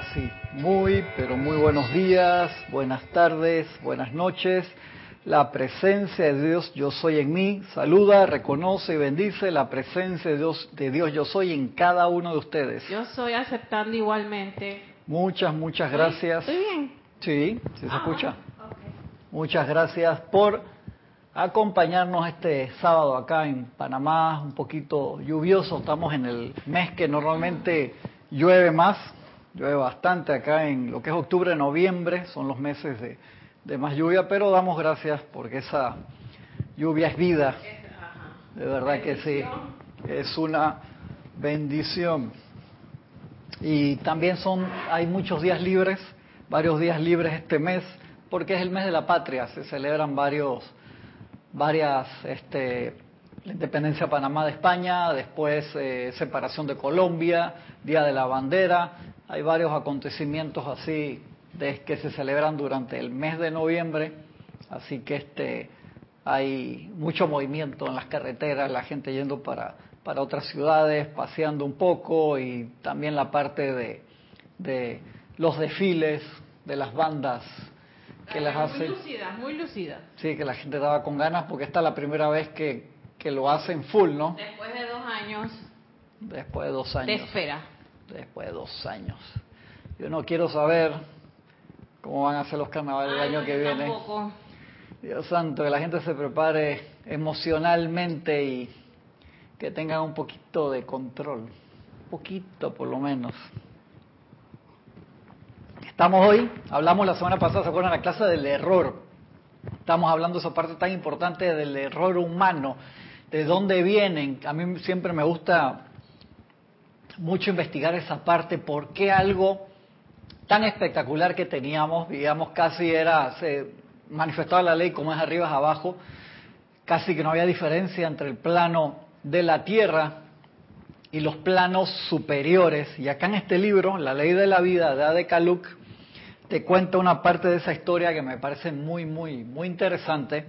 Ahora sí, muy, pero muy buenos días, buenas tardes, buenas noches. La presencia de Dios yo soy en mí. Saluda, reconoce y bendice la presencia de Dios, de Dios yo soy en cada uno de ustedes. Yo soy aceptando igualmente. Muchas, muchas gracias. ¿Estoy bien? Sí, ¿sí se Ah, escucha? Muchas gracias por acompañarnos este sábado acá en Panamá, un poquito lluvioso. Estamos en el mes que normalmente llueve más, llueve bastante acá en lo que es octubre, noviembre, son los meses de, de más lluvia, pero damos gracias porque esa lluvia es vida, de verdad que sí, es una bendición. Y también son, hay muchos días libres, varios días libres este mes, porque es el mes de la patria, se celebran varios, varias, este, la independencia de Panamá de España, después eh, separación de Colombia, Día de la Bandera, hay varios acontecimientos así de, que se celebran durante el mes de noviembre, así que este hay mucho movimiento en las carreteras, la gente yendo para, para otras ciudades, paseando un poco y también la parte de, de los desfiles de las bandas que las Muy hacen. lucida, muy lucida. Sí, que la gente daba con ganas porque esta es la primera vez que, que lo hacen full, ¿no? Después de dos años Después de dos de años. espera. Después de dos años. Yo no quiero saber cómo van a ser los carnavales el Ay, año que viene. Tampoco. Dios santo, que la gente se prepare emocionalmente y que tengan un poquito de control. Un poquito por lo menos. Estamos hoy, hablamos la semana pasada, ¿se acuerdan? La clase del error. Estamos hablando de esa parte tan importante del error humano, de dónde vienen. A mí siempre me gusta mucho investigar esa parte, por qué algo tan espectacular que teníamos, digamos, casi era, se manifestaba la ley como es arriba es abajo, casi que no había diferencia entre el plano de la tierra y los planos superiores. Y acá en este libro, La ley de la vida de Ade Kaluk, te cuenta una parte de esa historia que me parece muy, muy, muy interesante,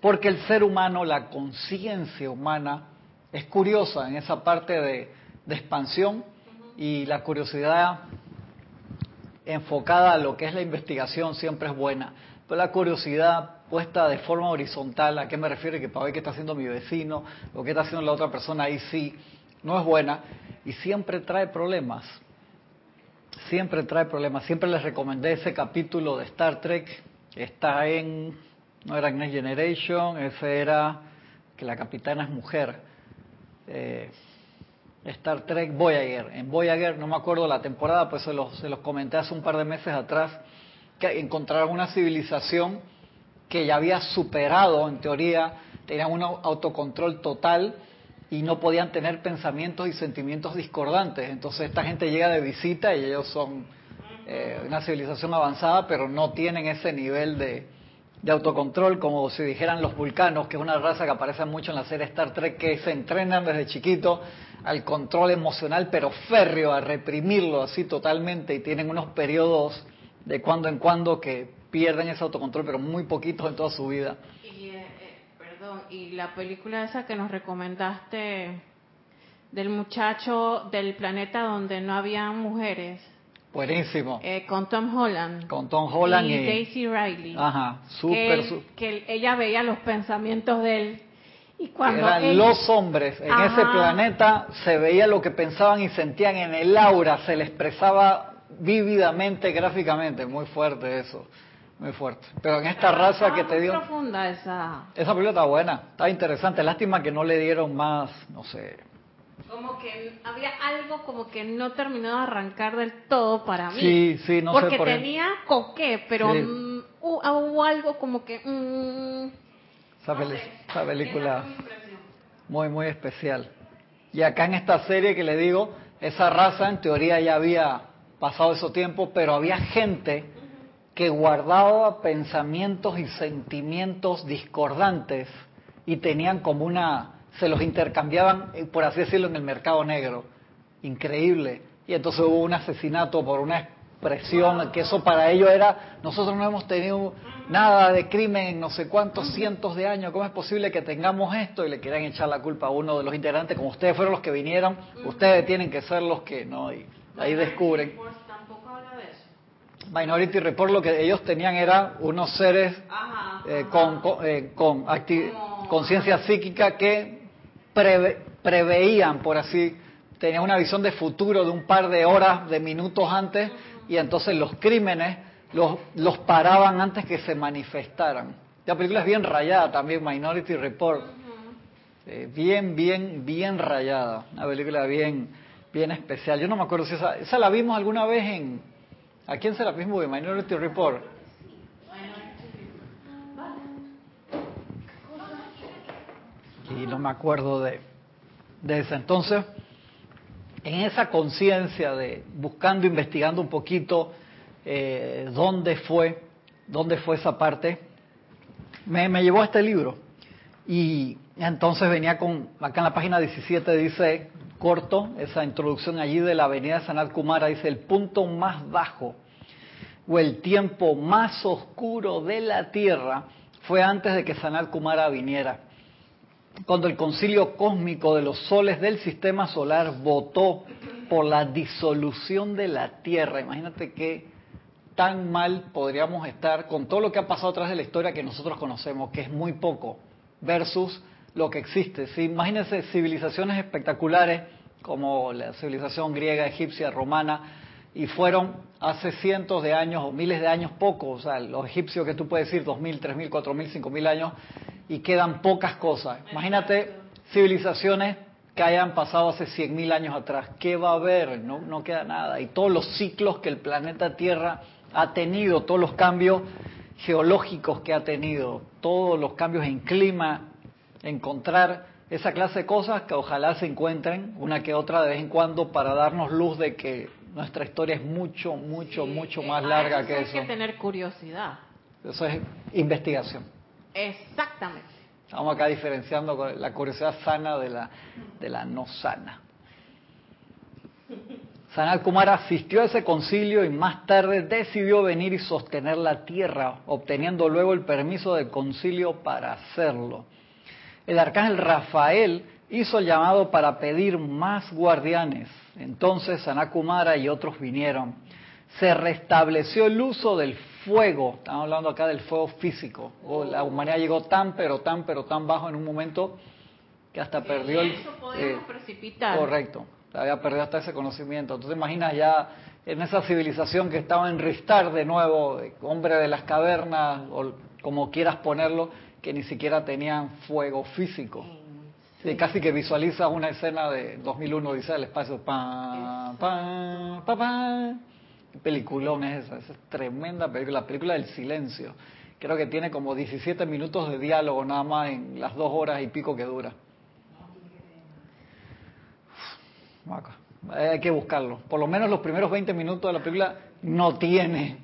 porque el ser humano, la conciencia humana, es curiosa en esa parte de, de expansión y la curiosidad enfocada a lo que es la investigación siempre es buena. Pero la curiosidad puesta de forma horizontal, ¿a qué me refiero? Que para ver qué está haciendo mi vecino, o qué está haciendo la otra persona, ahí sí, no es buena y siempre trae problemas. Siempre trae problemas. Siempre les recomendé ese capítulo de Star Trek. Está en, no era Next Generation, ese era que la capitana es mujer. Eh, Star Trek Voyager. En Voyager, no me acuerdo la temporada, pues se los, se los comenté hace un par de meses atrás, que encontraron una civilización que ya había superado, en teoría, tenían un autocontrol total y no podían tener pensamientos y sentimientos discordantes. Entonces esta gente llega de visita y ellos son eh, una civilización avanzada, pero no tienen ese nivel de, de autocontrol como si dijeran los vulcanos, que es una raza que aparece mucho en la serie Star Trek, que se entrenan desde chiquito al control emocional, pero férreo, a reprimirlo así totalmente y tienen unos periodos de cuando en cuando que pierden ese autocontrol, pero muy poquitos en toda su vida. Y, eh, eh, perdón, y la película esa que nos recomendaste del muchacho del planeta donde no había mujeres, Buenísimo. eh, con Tom Holland. Con Tom Holland y, y... Daisy Riley. Ajá, que, él- que él- ella veía los pensamientos de él. Y cuando Eran él- los hombres en Ajá. ese planeta, se veía lo que pensaban y sentían en el aura, se le expresaba vívidamente, gráficamente, muy fuerte eso, muy fuerte. Pero en esta raza que te dio, profunda esa. esa película está buena, está interesante, lástima que no le dieron más, no sé, Como que había algo como que no terminó de arrancar del todo para mí. sí, sí, no Porque sé por tenía coqué, pero Sí. mm, hu- hubo algo como que... mm, Esa, película... Muy, muy especial. Y acá en esta serie que le digo, esa raza en teoría ya había pasado esos tiempos, pero había gente que guardaba pensamientos y sentimientos discordantes y tenían como una, se los intercambiaban, eh, por así decirlo, en el mercado negro. Increíble. Y entonces hubo un asesinato por una expresión que eso para ellos era, nosotros no hemos tenido nada de crimen en no sé cuántos cientos de años, ¿cómo es posible que tengamos esto? Y le quieran echar la culpa a uno de los integrantes, como ustedes fueron los que vinieron, ustedes tienen que ser los que, ¿no? Y ahí descubren. Minority Report lo que ellos tenían era unos seres eh, con, eh, con, conciencia psíquica que preveían, por así, tenían una visión de futuro de un par de horas, de minutos antes, y entonces los crímenes los, los paraban antes que se manifestaran. La película es bien rayada también, Minority Report. Eh, bien, bien, bien rayada. Una película bien, bien especial. Yo no me acuerdo si esa, esa la vimos alguna vez en... ¿A quién se la vimos de Minority Report? Y no me acuerdo de, de esa. Entonces, en esa conciencia de buscando, investigando un poquito eh, dónde fue, dónde fue esa parte, me, llevó a este libro. Y entonces venía con, acá en la página 17 dice, corto, esa introducción allí de la avenida Sanat Kumara, dice, el punto más bajo o el tiempo más oscuro de la Tierra fue antes de que Sanat Kumara viniera. Cuando el concilio cósmico de los soles del sistema solar votó por la disolución de la Tierra. Imagínate qué tan mal podríamos estar con todo lo que ha pasado atrás de la historia que nosotros conocemos, que es muy poco, versus lo que existe. ¿sí? Imagínense civilizaciones espectaculares como la civilización griega, egipcia, romana, y fueron hace cientos de años o miles de años pocos, o sea, los egipcios que tú puedes decir, dos mil, tres mil, cuatro mil, cinco mil años, y quedan pocas cosas. Imagínate civilizaciones que hayan pasado hace cien mil años atrás, ¿qué va a haber? No, no queda nada. Y todos los ciclos que el planeta Tierra ha tenido, todos los cambios geológicos que ha tenido, todos los cambios en clima, encontrar esa clase de cosas que ojalá se encuentren una que otra de vez en cuando para darnos luz de que nuestra historia es mucho, mucho, mucho más larga que eso. Hay que tener curiosidad. Eso es investigación. Exactamente. Estamos acá diferenciando la curiosidad sana de la, de la no sana. Sanat Kumar asistió a ese concilio y más tarde decidió venir y sostener la tierra, obteniendo luego el permiso del concilio para hacerlo el arcángel Rafael hizo el llamado para pedir más guardianes. Entonces Sanakumara y otros vinieron. Se restableció el uso del fuego. Estamos hablando acá del fuego físico. la humanidad llegó tan, pero tan, pero tan bajo en un momento que hasta perdió el. Eso eh, precipitar. Correcto. Había perdido hasta ese conocimiento. Entonces imaginas ya en esa civilización que estaba en Ristar de nuevo, hombre de las cavernas, o como quieras ponerlo, que ni siquiera tenían fuego físico. Sí. casi que visualiza una escena de 2001, dice el espacio, pa, pa, pa, pa. Peliculón es esa, esa es tremenda película, la película del silencio. Creo que tiene como 17 minutos de diálogo nada más en las dos horas y pico que dura. Hay que buscarlo. Por lo menos los primeros 20 minutos de la película no tiene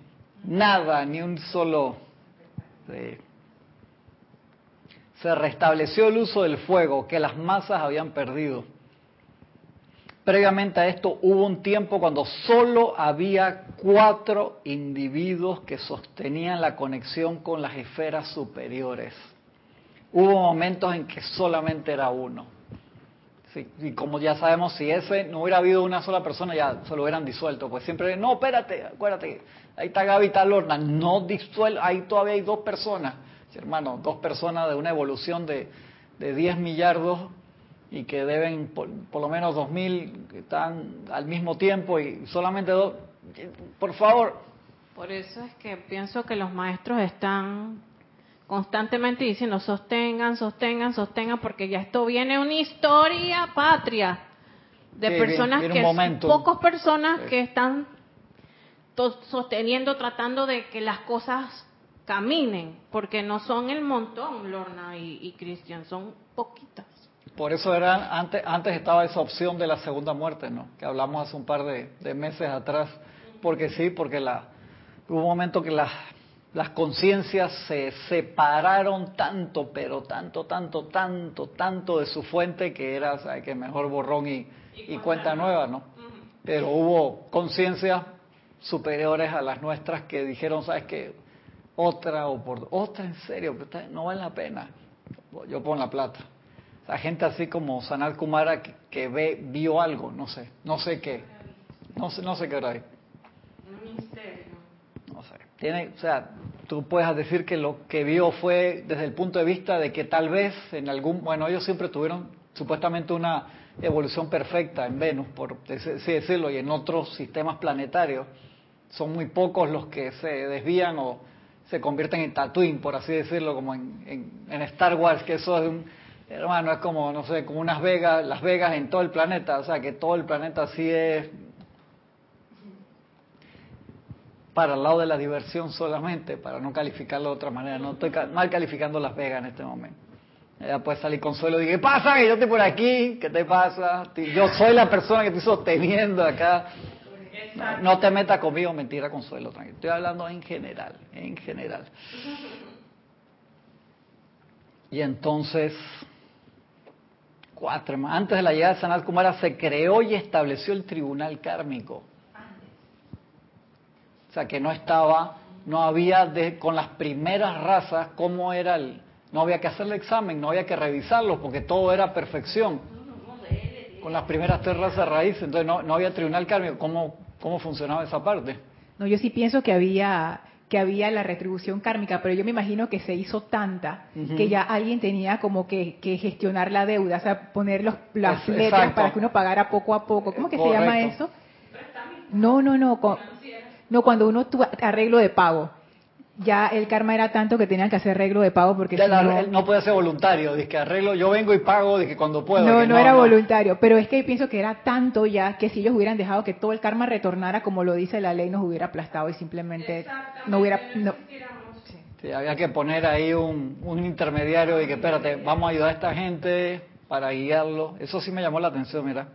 nada, ni un solo... Se restableció el uso del fuego que las masas habían perdido. Previamente a esto hubo un tiempo cuando solo había cuatro individuos que sostenían la conexión con las esferas superiores. Hubo momentos en que solamente era uno. y como ya sabemos, si ese no hubiera habido una sola persona, ya se lo hubieran disuelto. Pues siempre, no, espérate, acuérdate, ahí está Gaby, Lorna, no disuelto, ahí todavía hay dos personas hermano, dos personas de una evolución de, de 10 millardos y que deben por, lo menos 2.000 que están al mismo tiempo y solamente dos, por favor. Por eso es que pienso que los maestros están constantemente diciendo sostengan, sostengan, sostengan, porque ya esto viene una historia patria de personas que pocas personas que están sosteniendo, tratando de que las cosas caminen, porque no son el montón, Lorna y, Cristian, son poquitas. Por eso era, antes, antes estaba esa opción de la segunda muerte, ¿no? Que hablamos hace un par de, meses atrás, porque sí, porque la, hubo un momento que las, las conciencias se separaron tanto, pero tanto, tanto, tanto, tanto de su fuente que era, ¿sabes? que mejor borrón y, y, cuenta nueva, ¿no? Pero hubo conciencias superiores a las nuestras que dijeron, ¿sabes qué? otra o por otra en serio, no vale la pena. Yo pongo la plata. La gente así como Sanal Kumara que, ve, vio algo, no sé, no sé qué. No sé, no sé qué era ahí. Un misterio. tiene, o sea, tú puedes decir que lo que vio fue desde el punto de vista de que tal vez en algún, bueno, ellos siempre tuvieron supuestamente una evolución perfecta en Venus, por así decirlo, y en otros sistemas planetarios. Son muy pocos los que se desvían o se convierten en Tatooine, por así decirlo, como en, en, Star Wars, que eso es un, hermano, es como, no sé, como unas Vegas, Las Vegas en todo el planeta, o sea, que todo el planeta así es para el lado de la diversión solamente, para no calificarlo de otra manera. No estoy mal calificando Las Vegas en este momento. Ella puede salir consuelo y ¿qué pasa? Que yo estoy por aquí, ¿qué te pasa? Yo soy la persona que estoy sosteniendo acá no, te metas conmigo, mentira, consuelo, tranquilo. Estoy hablando en general, en general. Y entonces, cuatro, antes de la llegada de Sanat Kumara se creó y estableció el tribunal kármico. O sea, que no estaba, no había de, con las primeras razas, cómo era el, no había que hacer el examen, no había que revisarlo, porque todo era perfección. Con las primeras tres razas raíces, entonces no, no había tribunal kármico. ¿Cómo, ¿Cómo funcionaba esa parte? No, yo sí pienso que había que había la retribución kármica, pero yo me imagino que se hizo tanta que ya alguien tenía como que, gestionar la deuda, o sea, poner los, las letras para que uno pagara poco a poco. ¿Cómo que se llama eso? No, no, no. no, cuando uno arreglo de pago ya el karma era tanto que tenían que hacer arreglo de pago porque no, no puede ser voluntario, dice que arreglo, yo vengo y pago de que cuando puedo. No, no, era voluntario, pero es que pienso que era tanto ya que si ellos hubieran dejado que todo el karma retornara como lo dice la ley nos hubiera aplastado y simplemente no hubiera no. Sí, había que poner ahí un, un intermediario y que espérate, vamos a ayudar a esta gente para guiarlo. Eso sí me llamó la atención, mira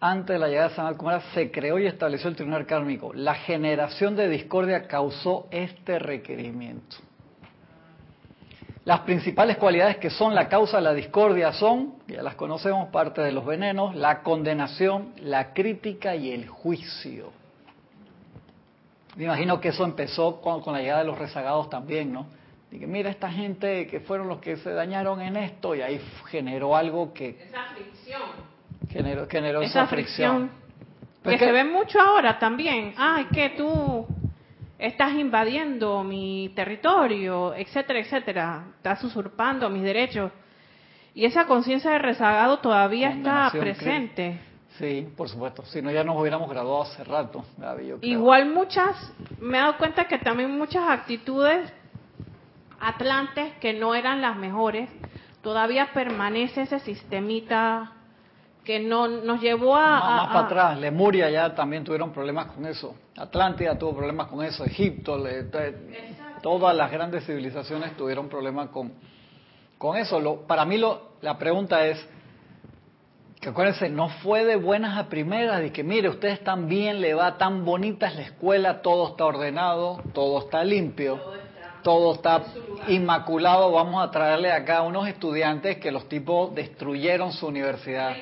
antes de la llegada de San Alcumara, se creó y estableció el tribunal kármico. La generación de discordia causó este requerimiento. Las principales cualidades que son la causa de la discordia son, ya las conocemos, parte de los venenos, la condenación, la crítica y el juicio. Me imagino que eso empezó con, la llegada de los rezagados también, ¿no? Dije, mira, esta gente que fueron los que se dañaron en esto y ahí generó algo que... Esa aflicción Generó, esa, fricción. Que, se ve mucho ahora también. Ay, que tú estás invadiendo mi territorio, etcétera, etcétera. Estás usurpando mis derechos. Y esa conciencia de rezagado todavía está presente. Sí, por supuesto. Si no, ya nos hubiéramos graduado hace rato, Igual muchas, me he dado cuenta que también muchas actitudes atlantes que no eran las mejores, todavía permanece ese sistemita que no nos llevó a... Más, para atrás, Lemuria ya también tuvieron problemas con eso, Atlántida tuvo problemas con eso, Egipto, todas las grandes civilizaciones tuvieron problemas con, con eso. Lo, para mí lo, la pregunta es, que acuérdense, no fue de buenas a primeras, de que mire, ustedes están bien, le va tan bonita es la escuela, todo está ordenado, todo está limpio, todo está inmaculado, vamos a traerle acá a unos estudiantes que los tipos destruyeron su universidad.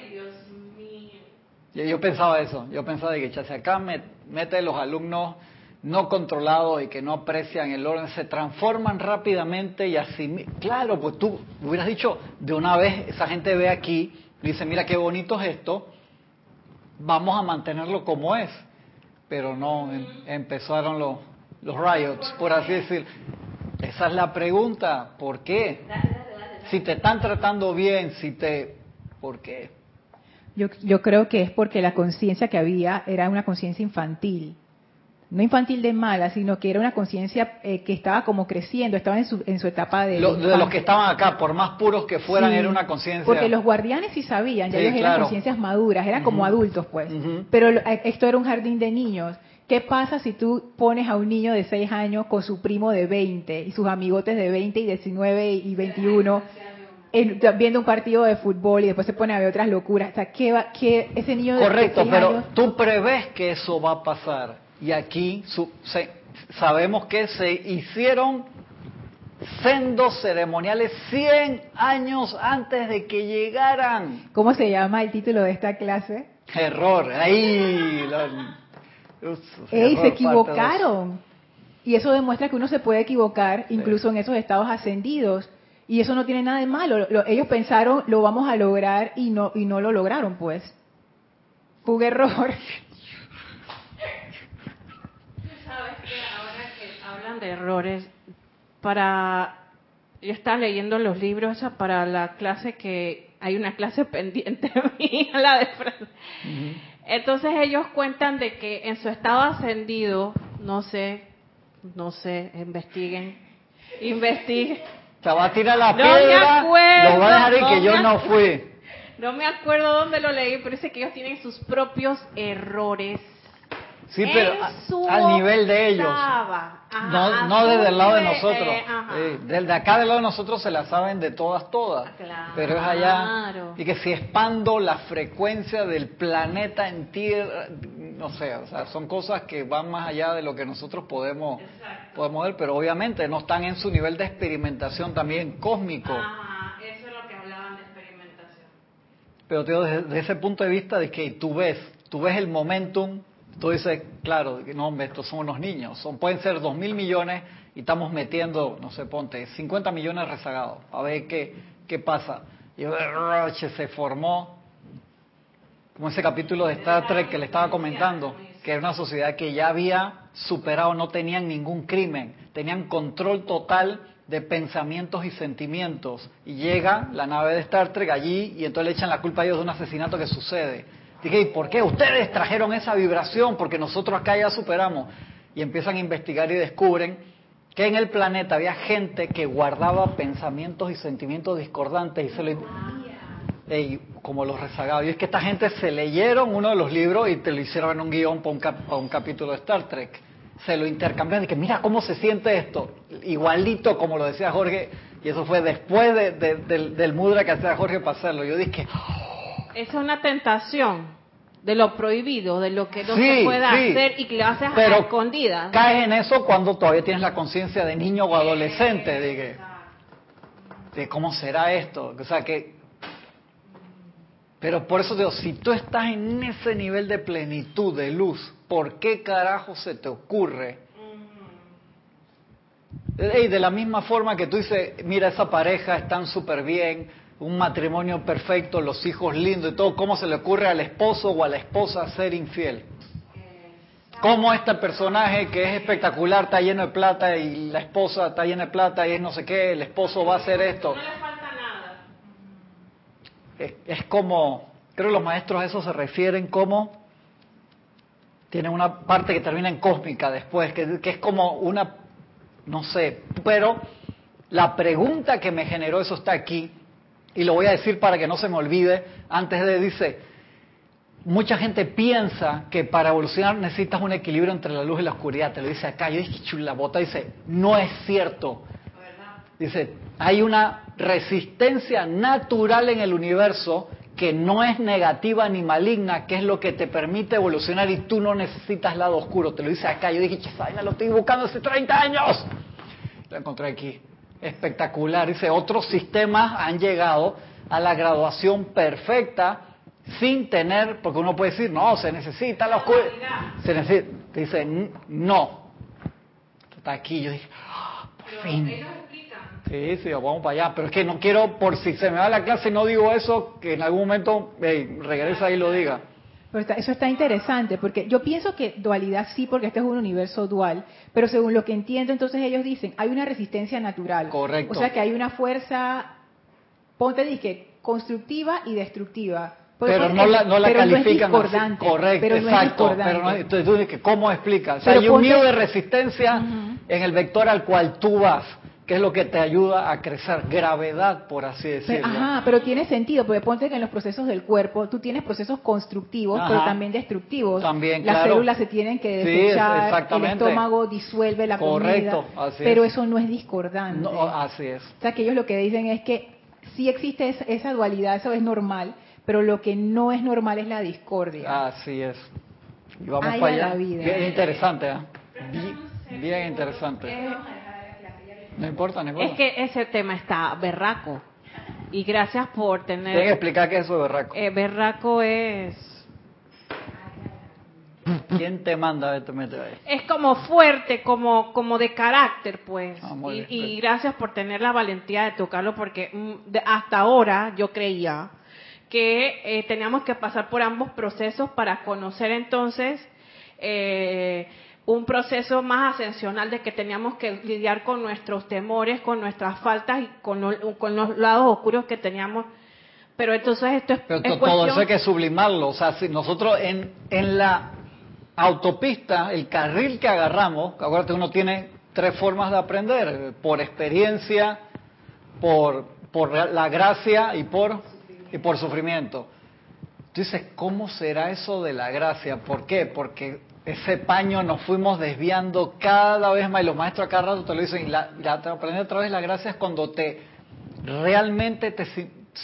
Yo, pensaba eso, yo pensaba de que si acá mete los alumnos no controlados y que no aprecian el orden, se transforman rápidamente y así, claro, pues tú hubieras dicho de una vez, esa gente ve aquí y dice, mira qué bonito es esto, vamos a mantenerlo como es, pero no, em, empezaron los, los riots, por así decir. Esa es la pregunta, ¿por qué? Si te están tratando bien, si te... ¿Por qué? Yo, yo creo que es porque la conciencia que había era una conciencia infantil. No infantil de mala, sino que era una conciencia eh, que estaba como creciendo, estaba en su, en su etapa de... de los que estaban acá, por más puros que fueran, era una conciencia... Porque los guardianes sí sabían, ya ellos eran conciencias maduras, eran como adultos pues. Pero eh, esto era un jardín de niños. ¿Qué pasa si tú pones a un niño de 6 años con su primo de 20 y sus amigotes de 20 y 19 y 21? Viendo un partido de fútbol y después se pone a ver otras locuras. O sea, ¿qué, va, qué ese niño de Correcto, pero tú prevés que eso va a pasar. Y aquí sabemos que se hicieron sendos ceremoniales 100 años antes de que llegaran. ¿Cómo se llama el título de esta clase? Error. Ahí. Ey, se equivocaron. Y eso demuestra que uno se puede equivocar incluso en esos estados ascendidos. Y eso no tiene nada de malo. ellos pensaron, lo vamos a lograr y no, y no lo lograron, pues. Fue un error. de errores, para yo estaba leyendo los libros para la clase que hay una clase pendiente mía, la de Fran. Entonces ellos cuentan de que en su estado ascendido, no sé, no sé, investiguen, investiguen. Se va a tirar la piedra, lo va a dejar y que yo no fui. No me acuerdo dónde lo leí, pero dice que ellos tienen sus propios errores Sí, pero al nivel de ellos. no, no desde el lado de nosotros. Eh, desde acá del lado de nosotros se la saben de todas, todas. pero es allá. Y que si expando la frecuencia del planeta en tierra, no sé, o sea, son cosas que van más allá de lo que nosotros podemos, podemos ver, pero obviamente no están en su nivel de experimentación también cósmico. eso es lo que hablaban de experimentación. Pero te desde ese punto de vista de que tú ves, tú ves el momentum Tú dices, claro, no, hombre, estos son unos niños. Son, pueden ser dos mil millones y estamos metiendo, no sé, ponte, 50 millones rezagados. A ver qué, qué pasa. Y Roche se formó, como ese capítulo de Star Trek que le estaba comentando, que era una sociedad que ya había superado, no tenían ningún crimen, tenían control total de pensamientos y sentimientos. Y llega la nave de Star Trek allí y entonces le echan la culpa a ellos de un asesinato que sucede Dije, ¿y por qué ustedes trajeron esa vibración? Porque nosotros acá ya superamos. Y empiezan a investigar y descubren que en el planeta había gente que guardaba pensamientos y sentimientos discordantes y se lo como los rezagados. Y es que esta gente se leyeron uno de los libros y te lo hicieron en un guion para un, capítulo de Star Trek. Se lo intercambiaron y que mira cómo se siente esto. Igualito como lo decía Jorge. Y eso fue después del, del mudra que hacía Jorge para hacerlo. Yo dije, es una tentación de lo prohibido, de lo que no se puede hacer y que lo haces a escondidas. Caes en eso cuando todavía tienes la conciencia de niño o adolescente, de, de cómo será esto. O sea que. Pero por eso digo, si tú estás en ese nivel de plenitud, de luz, ¿por qué carajo se te ocurre? Y de la misma forma que tú dices, mira, esa pareja están súper bien, un matrimonio perfecto, los hijos lindos y todo, ¿cómo se le ocurre al esposo o a la esposa ser infiel? ¿Cómo este personaje que es espectacular está lleno de plata y la esposa está llena de plata y es no sé qué, el esposo va a hacer esto? No le falta nada. Es, como, creo que los maestros a eso se refieren como, tienen una parte que termina en cósmica después, que, que es como una, no sé, pero la pregunta que me generó eso está aquí, y lo voy a decir para que no se me olvide, antes de, dice, mucha gente piensa que para evolucionar necesitas un equilibrio entre la luz y la oscuridad, te lo dice acá, yo dije, la bota dice, no es cierto. Dice, hay una resistencia natural en el universo que no es negativa ni maligna, que es lo que te permite evolucionar y tú no necesitas lado oscuro. Te lo dice acá. Yo dije, lo estoy buscando hace 30 años. Lo encontré aquí espectacular. Dice, otros sistemas han llegado a la graduación perfecta sin tener, porque uno puede decir, no, se necesita la oscuridad. Se necesita, dice, no. Está aquí, yo dije, ah, por fin. Sí, sí, vamos para allá. Pero es que no quiero, por si se me va la clase y no digo eso, que en algún momento regresa y lo diga eso está interesante, porque yo pienso que dualidad sí, porque este es un universo dual, pero según lo que entiendo, entonces ellos dicen, hay una resistencia natural. Correcto. O sea que hay una fuerza, ponte dije, constructiva y destructiva. pero no la, no la califican así. Correcto, pero exacto. pero no, entonces tú dices, ¿cómo explicas? O sea, hay un miedo de resistencia en el vector al cual tú vas que es lo que te ayuda a crecer, gravedad, por así decirlo. ajá, pero tiene sentido, porque ponte que en los procesos del cuerpo tú tienes procesos constructivos, pero también destructivos. También, Las células se tienen que desechar, el estómago disuelve la Correcto, comida, pero eso no es discordante. No, así es. O sea, que ellos lo que dicen es que sí existe esa dualidad, eso es normal, pero lo que no es normal es la discordia. Así es. Y vamos para allá. Bien interesante, ¿eh? bien interesante. No importa, no importa. Es que ese tema está berraco. Y gracias por tener... Tienes que explicar qué es eso de berraco. Eh, berraco es... ¿Quién te manda a te meter ahí? Es como fuerte, como, como de carácter, pues. Ah, y, gracias por tener la valentía de tocarlo, porque mm, hasta ahora yo creía que eh, teníamos que pasar por ambos procesos para conocer entonces eh, un proceso más ascensional de que teníamos que lidiar con nuestros temores, con nuestras faltas y con, los lados oscuros que teníamos. Pero entonces esto es, Pero todo eso hay que sublimarlo. O sea, si nosotros en, en la autopista, el carril que agarramos, acuérdate, uno tiene tres formas de aprender, por experiencia, por, por la gracia y por, y por sufrimiento. Tú dices, ¿cómo será eso de la gracia? ¿Por qué? Porque ese paño nos fuimos desviando cada vez más y los maestros acá rato te lo dicen y la, aprender otra vez la gracia es cuando te realmente te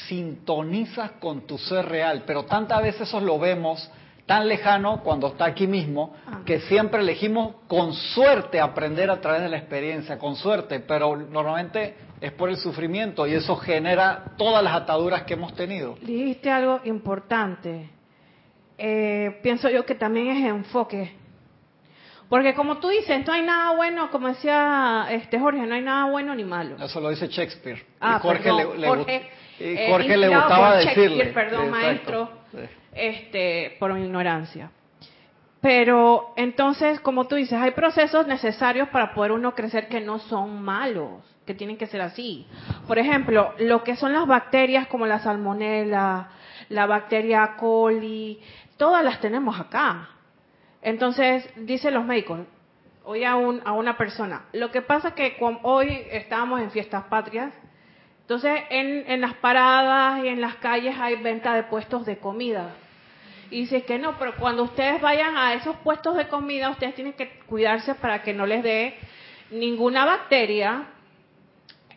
sintonizas con tu ser real pero tantas veces eso lo vemos tan lejano cuando está aquí mismo ah. que siempre elegimos con suerte aprender a través de la experiencia con suerte pero normalmente es por el sufrimiento y eso genera todas las ataduras que hemos tenido dijiste algo importante eh, pienso yo que también es enfoque. Porque como tú dices, no hay nada bueno, como decía este Jorge, no hay nada bueno ni malo. Eso lo dice Shakespeare. Ah, y Jorge, le, Jorge, Jorge le gustaba decirle. Perdón, maestro, este, por mi ignorancia. Pero entonces, como tú dices, hay procesos necesarios para poder uno crecer que no son malos, que tienen que ser así. Por ejemplo, lo que son las bacterias como la salmonela, la bacteria coli, todas las tenemos acá. Entonces, dicen los médicos, hoy a, un, a una persona, lo que pasa es que hoy estábamos en fiestas patrias, entonces en, en las paradas y en las calles hay venta de puestos de comida. Y dice que no, pero cuando ustedes vayan a esos puestos de comida, ustedes tienen que cuidarse para que no les dé ninguna bacteria,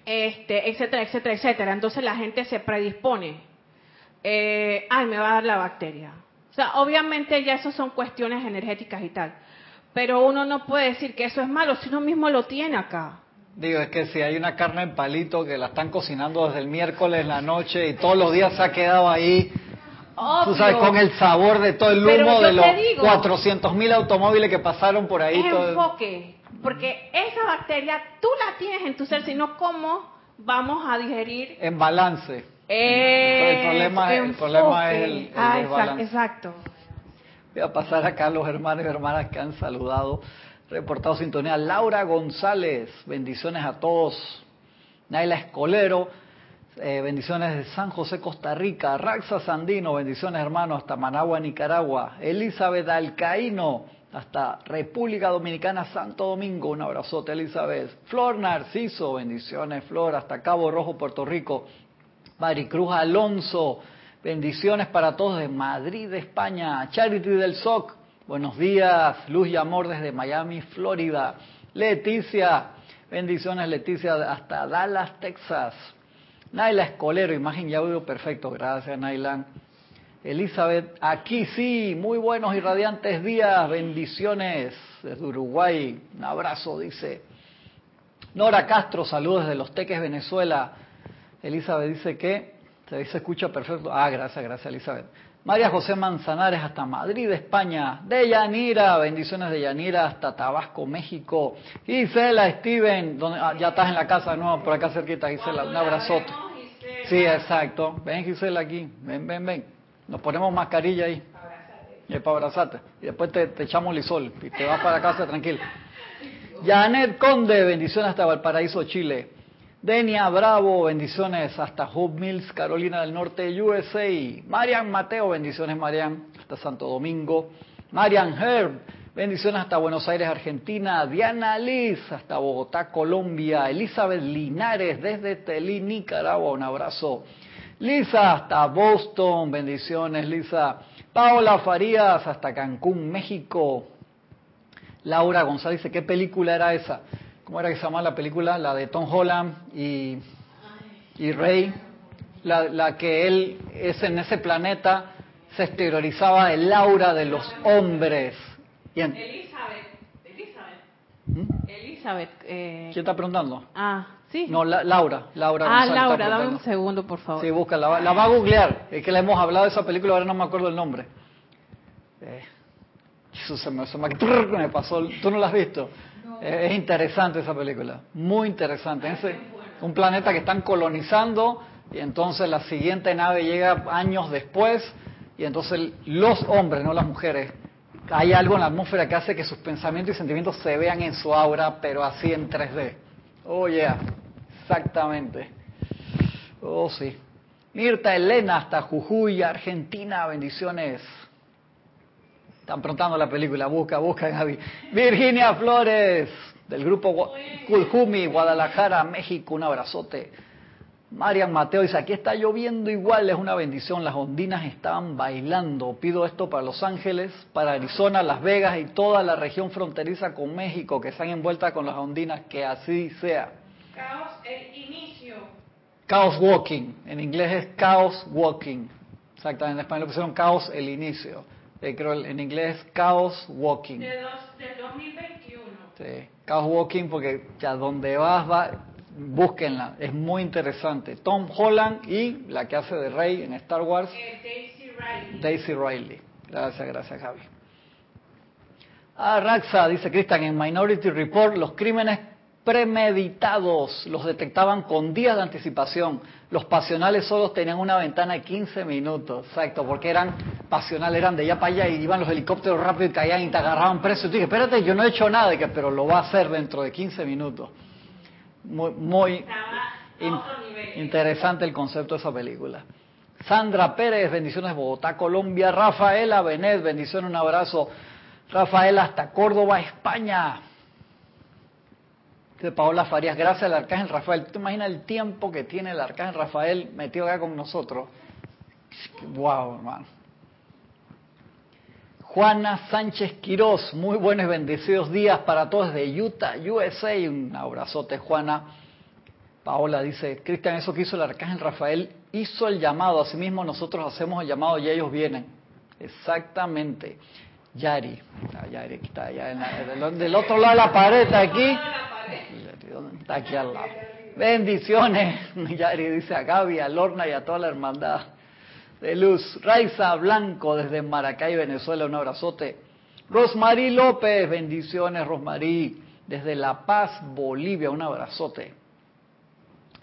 este, etcétera, etcétera, etcétera. Entonces la gente se predispone. Eh, ay, me va a dar la bacteria. O sea, obviamente ya eso son cuestiones energéticas y tal. Pero uno no puede decir que eso es malo si uno mismo lo tiene acá. Digo, es que si hay una carne en palito que la están cocinando desde el miércoles en la noche y todos los días se ha quedado ahí, tú sabes, con el sabor de todo el humo de los 400 mil automóviles que pasaron por ahí. Es enfoque, porque esa bacteria tú la tienes en tu ser, sino cómo vamos a digerir. En balance el problema, el problema es el, ah, exacto, Voy a pasar acá a los hermanos y hermanas que han saludado, reportado sintonía. Laura González, bendiciones a todos. Naila Escolero, eh, bendiciones de San José, Costa Rica. Raxa Sandino, bendiciones hermanos, hasta Managua, Nicaragua. Elizabeth Alcaíno, hasta República Dominicana, Santo Domingo. Un abrazote, Elizabeth. Flor Narciso, bendiciones, Flor, hasta Cabo Rojo, Puerto Rico. Maricruz Alonso, bendiciones para todos de Madrid, España. Charity del SOC, buenos días. Luz y amor desde Miami, Florida. Leticia, bendiciones Leticia hasta Dallas, Texas. Naila Escolero, imagen y audio perfecto, gracias Naila. Elizabeth, aquí sí, muy buenos y radiantes días, bendiciones desde Uruguay, un abrazo, dice. Nora Castro, saludos desde Los Teques, Venezuela. Elizabeth dice que se escucha perfecto. Ah, gracias, gracias Elizabeth. María José Manzanares hasta Madrid, España. De Yanira, bendiciones de Yanira hasta Tabasco, México. Gisela, Steven, donde, ah, ya estás en la casa de nuevo, por acá cerquita, Gisela. Un abrazote. Sí, exacto. Ven Gisela aquí, ven, ven, ven. Nos ponemos mascarilla ahí. Y para abrazarte. Y después te, te echamos lisol y te vas para casa tranquilo. Janet Conde, bendiciones hasta Valparaíso, Chile. Denia Bravo, bendiciones hasta Hope Mills, Carolina del Norte, USA. Marian Mateo, bendiciones Marian, hasta Santo Domingo. Marian Herb, bendiciones hasta Buenos Aires, Argentina. Diana Liz, hasta Bogotá, Colombia. Elizabeth Linares, desde Telí, Nicaragua, un abrazo. Lisa, hasta Boston, bendiciones Lisa. Paola Farías, hasta Cancún, México. Laura González ¿qué película era esa? ¿Cómo era que se llama la película? La de Tom Holland y, y Rey. La, la, que él es en ese planeta, se exteriorizaba el aura de los hombres. Elizabeth. Elizabeth. ¿Mm? Elizabeth. Eh... ¿Quién está preguntando? Ah, sí. No, Laura. Laura ah, Laura, dame un segundo, por favor. Sí, busca, la, la, va a googlear. Es que le hemos hablado de esa película, ahora no me acuerdo el nombre. Eh, se me, se me, me pasó. ¿Tú no la has visto? Es interesante esa película, muy interesante. Es un planeta que están colonizando y entonces la siguiente nave llega años después y entonces los hombres, no las mujeres, hay algo en la atmósfera que hace que sus pensamientos y sentimientos se vean en su aura, pero así en 3D. Oh, yeah, exactamente. Oh, sí. Mirta Elena hasta Jujuy, Argentina, bendiciones. Están prontando la película, busca, busca, Gaby. Virginia Flores, del grupo Culhumi, Guadalajara, México, un abrazote. Marian Mateo dice, aquí está lloviendo igual, es una bendición, las ondinas estaban bailando. Pido esto para Los Ángeles, para Arizona, Las Vegas y toda la región fronteriza con México que están envueltas con las ondinas, que así sea. Caos el inicio. Chaos Walking, en inglés es Chaos Walking. Exactamente, en español pusieron Caos el inicio. Eh, creo en inglés es Chaos Walking. De del 2021. Sí, Chaos Walking porque ya donde vas, va, búsquenla, es muy interesante. Tom Holland y la que hace de Rey en Star Wars. Eh, Daisy Riley. Daisy Riley. Gracias, gracias Javi. Ah, Raxa, dice Cristian, en Minority Report los crímenes premeditados los detectaban con días de anticipación. Los pasionales solo tenían una ventana de 15 minutos, exacto, porque eran pasionales, eran de allá para allá y iban los helicópteros rápido y caían y te agarraban preso. Y tú dije, espérate, yo no he hecho nada, pero lo va a hacer dentro de 15 minutos muy, muy interesante el concepto de esa película. Sandra Pérez, bendiciones Bogotá, Colombia. Rafaela Benet, bendiciones, un abrazo. Rafaela hasta Córdoba, España. De Paola Farías, gracias al Arcángel Rafael. ¿Tú imaginas el tiempo que tiene el Arcángel Rafael metido acá con nosotros? Wow, hermano. Juana Sánchez Quirós, muy buenos bendecidos días para todos de Utah, USA. Un abrazote, Juana. Paola dice, Cristian, eso que hizo el arcángel Rafael hizo el llamado, asimismo nosotros hacemos el llamado y ellos vienen. Exactamente. Yari, ah, Yari está allá del, otro lado de la pared, está aquí. Está aquí al lado. Bendiciones, Yari dice a Gaby, a Lorna y a toda la hermandad de luz. Raiza Blanco desde Maracay, Venezuela, un abrazote. Rosmarí López, bendiciones Rosmarí, desde La Paz, Bolivia, un abrazote.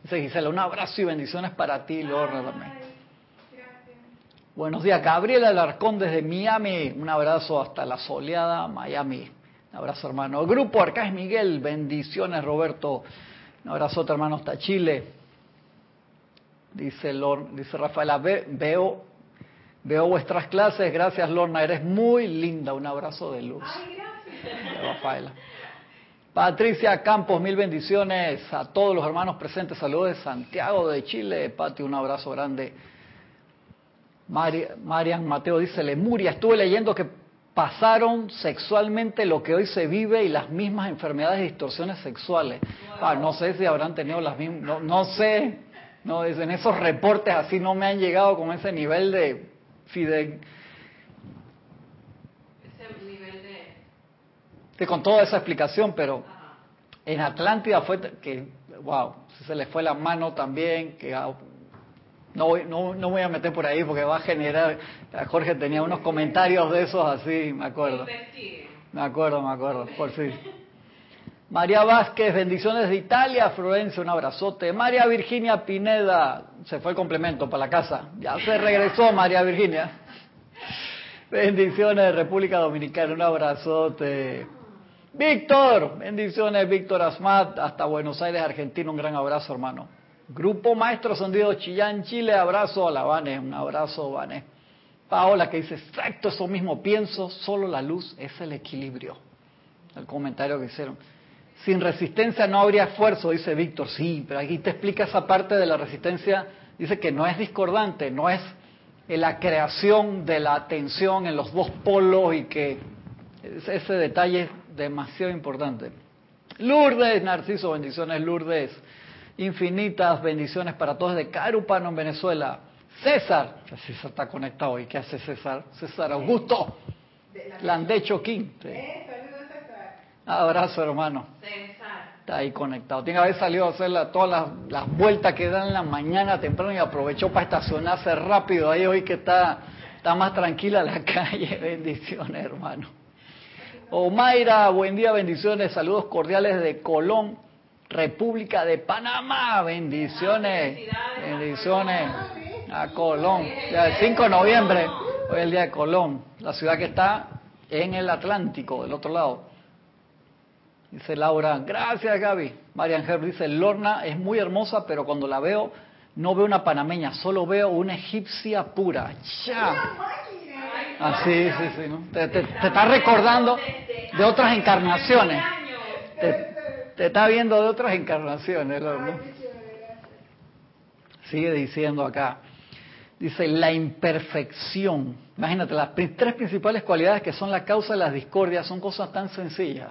Dice Gisela, un abrazo y bendiciones para ti, Lorna también. Buenos días, Gabriela Alarcón desde Miami, un abrazo hasta la soleada Miami. Abrazo, hermano. Grupo Arcángel Miguel, bendiciones, Roberto. Un abrazote, hermano, hasta Chile. Dice, dice Rafaela, veo, veo vuestras clases, gracias Lorna, eres muy linda, un abrazo de luz. Ay, gracias. Rafaela. Patricia Campos, mil bendiciones a todos los hermanos presentes, saludos de Santiago de Chile, Pati, un abrazo grande. Marian Mateo dice, Lemuria, estuve leyendo que pasaron sexualmente lo que hoy se vive y las mismas enfermedades y distorsiones sexuales. Ah, no sé si habrán tenido las mismas, no, no sé, no, en esos reportes así no me han llegado con ese nivel de fidel. Ese nivel de... con toda esa explicación, pero en Atlántida fue que, wow, se le fue la mano también, que no, no, no voy a meter por ahí porque va a generar, Jorge tenía unos comentarios de esos así, me acuerdo. Me acuerdo, me acuerdo, por fin. María Vázquez, bendiciones de Italia. Florencia, un abrazote. María Virginia Pineda, se fue el complemento para la casa. Ya se regresó María Virginia. Bendiciones de República Dominicana, un abrazote. Víctor, bendiciones Víctor Asmat, hasta Buenos Aires, Argentina, un gran abrazo hermano. Grupo Maestro Sondido Chillán, Chile, abrazo a la un abrazo Vane. Paola que dice, exacto, eso mismo pienso, solo la luz es el equilibrio. El comentario que hicieron. Sin resistencia no habría esfuerzo, dice Víctor. Sí, pero aquí te explica esa parte de la resistencia. Dice que no es discordante, no es la creación de la tensión en los dos polos y que ese detalle es demasiado importante. Lourdes, Narciso, bendiciones Lourdes. Infinitas bendiciones para todos de Carupano en Venezuela. César, César está conectado. ¿Y qué hace César? César Augusto. Landecho King. Abrazo, hermano. Está ahí conectado. Tiene que haber salido a hacer todas las, vueltas que dan en la mañana temprano y aprovechó para estacionarse rápido ahí hoy que está, está más tranquila la calle. Bendiciones, hermano. Omaira, buen día, bendiciones. Saludos cordiales de Colón, República de Panamá. Bendiciones. Bendiciones a Colón. Ya el 5 de noviembre, hoy es el día de Colón. La ciudad que está en el Atlántico, del otro lado. Dice Laura, gracias Gaby. Marian Herb dice, Lorna es muy hermosa, pero cuando la veo, no veo una panameña, solo veo una egipcia pura. ¡Ya! Ah, sí, sí. ¿no? Te, te, está recordando de otras encarnaciones. Te, está viendo de otras encarnaciones. Sigue diciendo acá. Dice, la imperfección. Imagínate, las tres principales cualidades que son la causa de las discordias son cosas tan sencillas.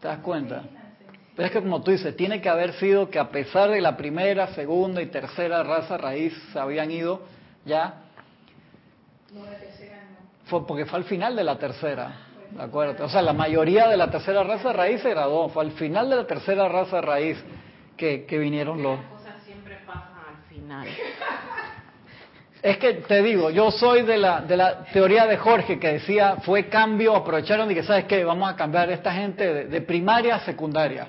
¿Te das cuenta? Pero es que como tú dices, tiene que haber sido que a pesar de la primera, segunda y tercera raza raíz se habían ido, ya. No, la tercera no. Fue porque fue al final de la tercera. ¿De acuerdo? O sea, la mayoría de la tercera raza raíz se graduó. Fue al final de la tercera raza raíz que, que vinieron los. Las cosas siempre pasan al final. Es que te digo, yo soy de la, de la teoría de Jorge que decía, fue cambio, aprovecharon y que, ¿sabes qué? Vamos a cambiar esta gente de, primaria a secundaria.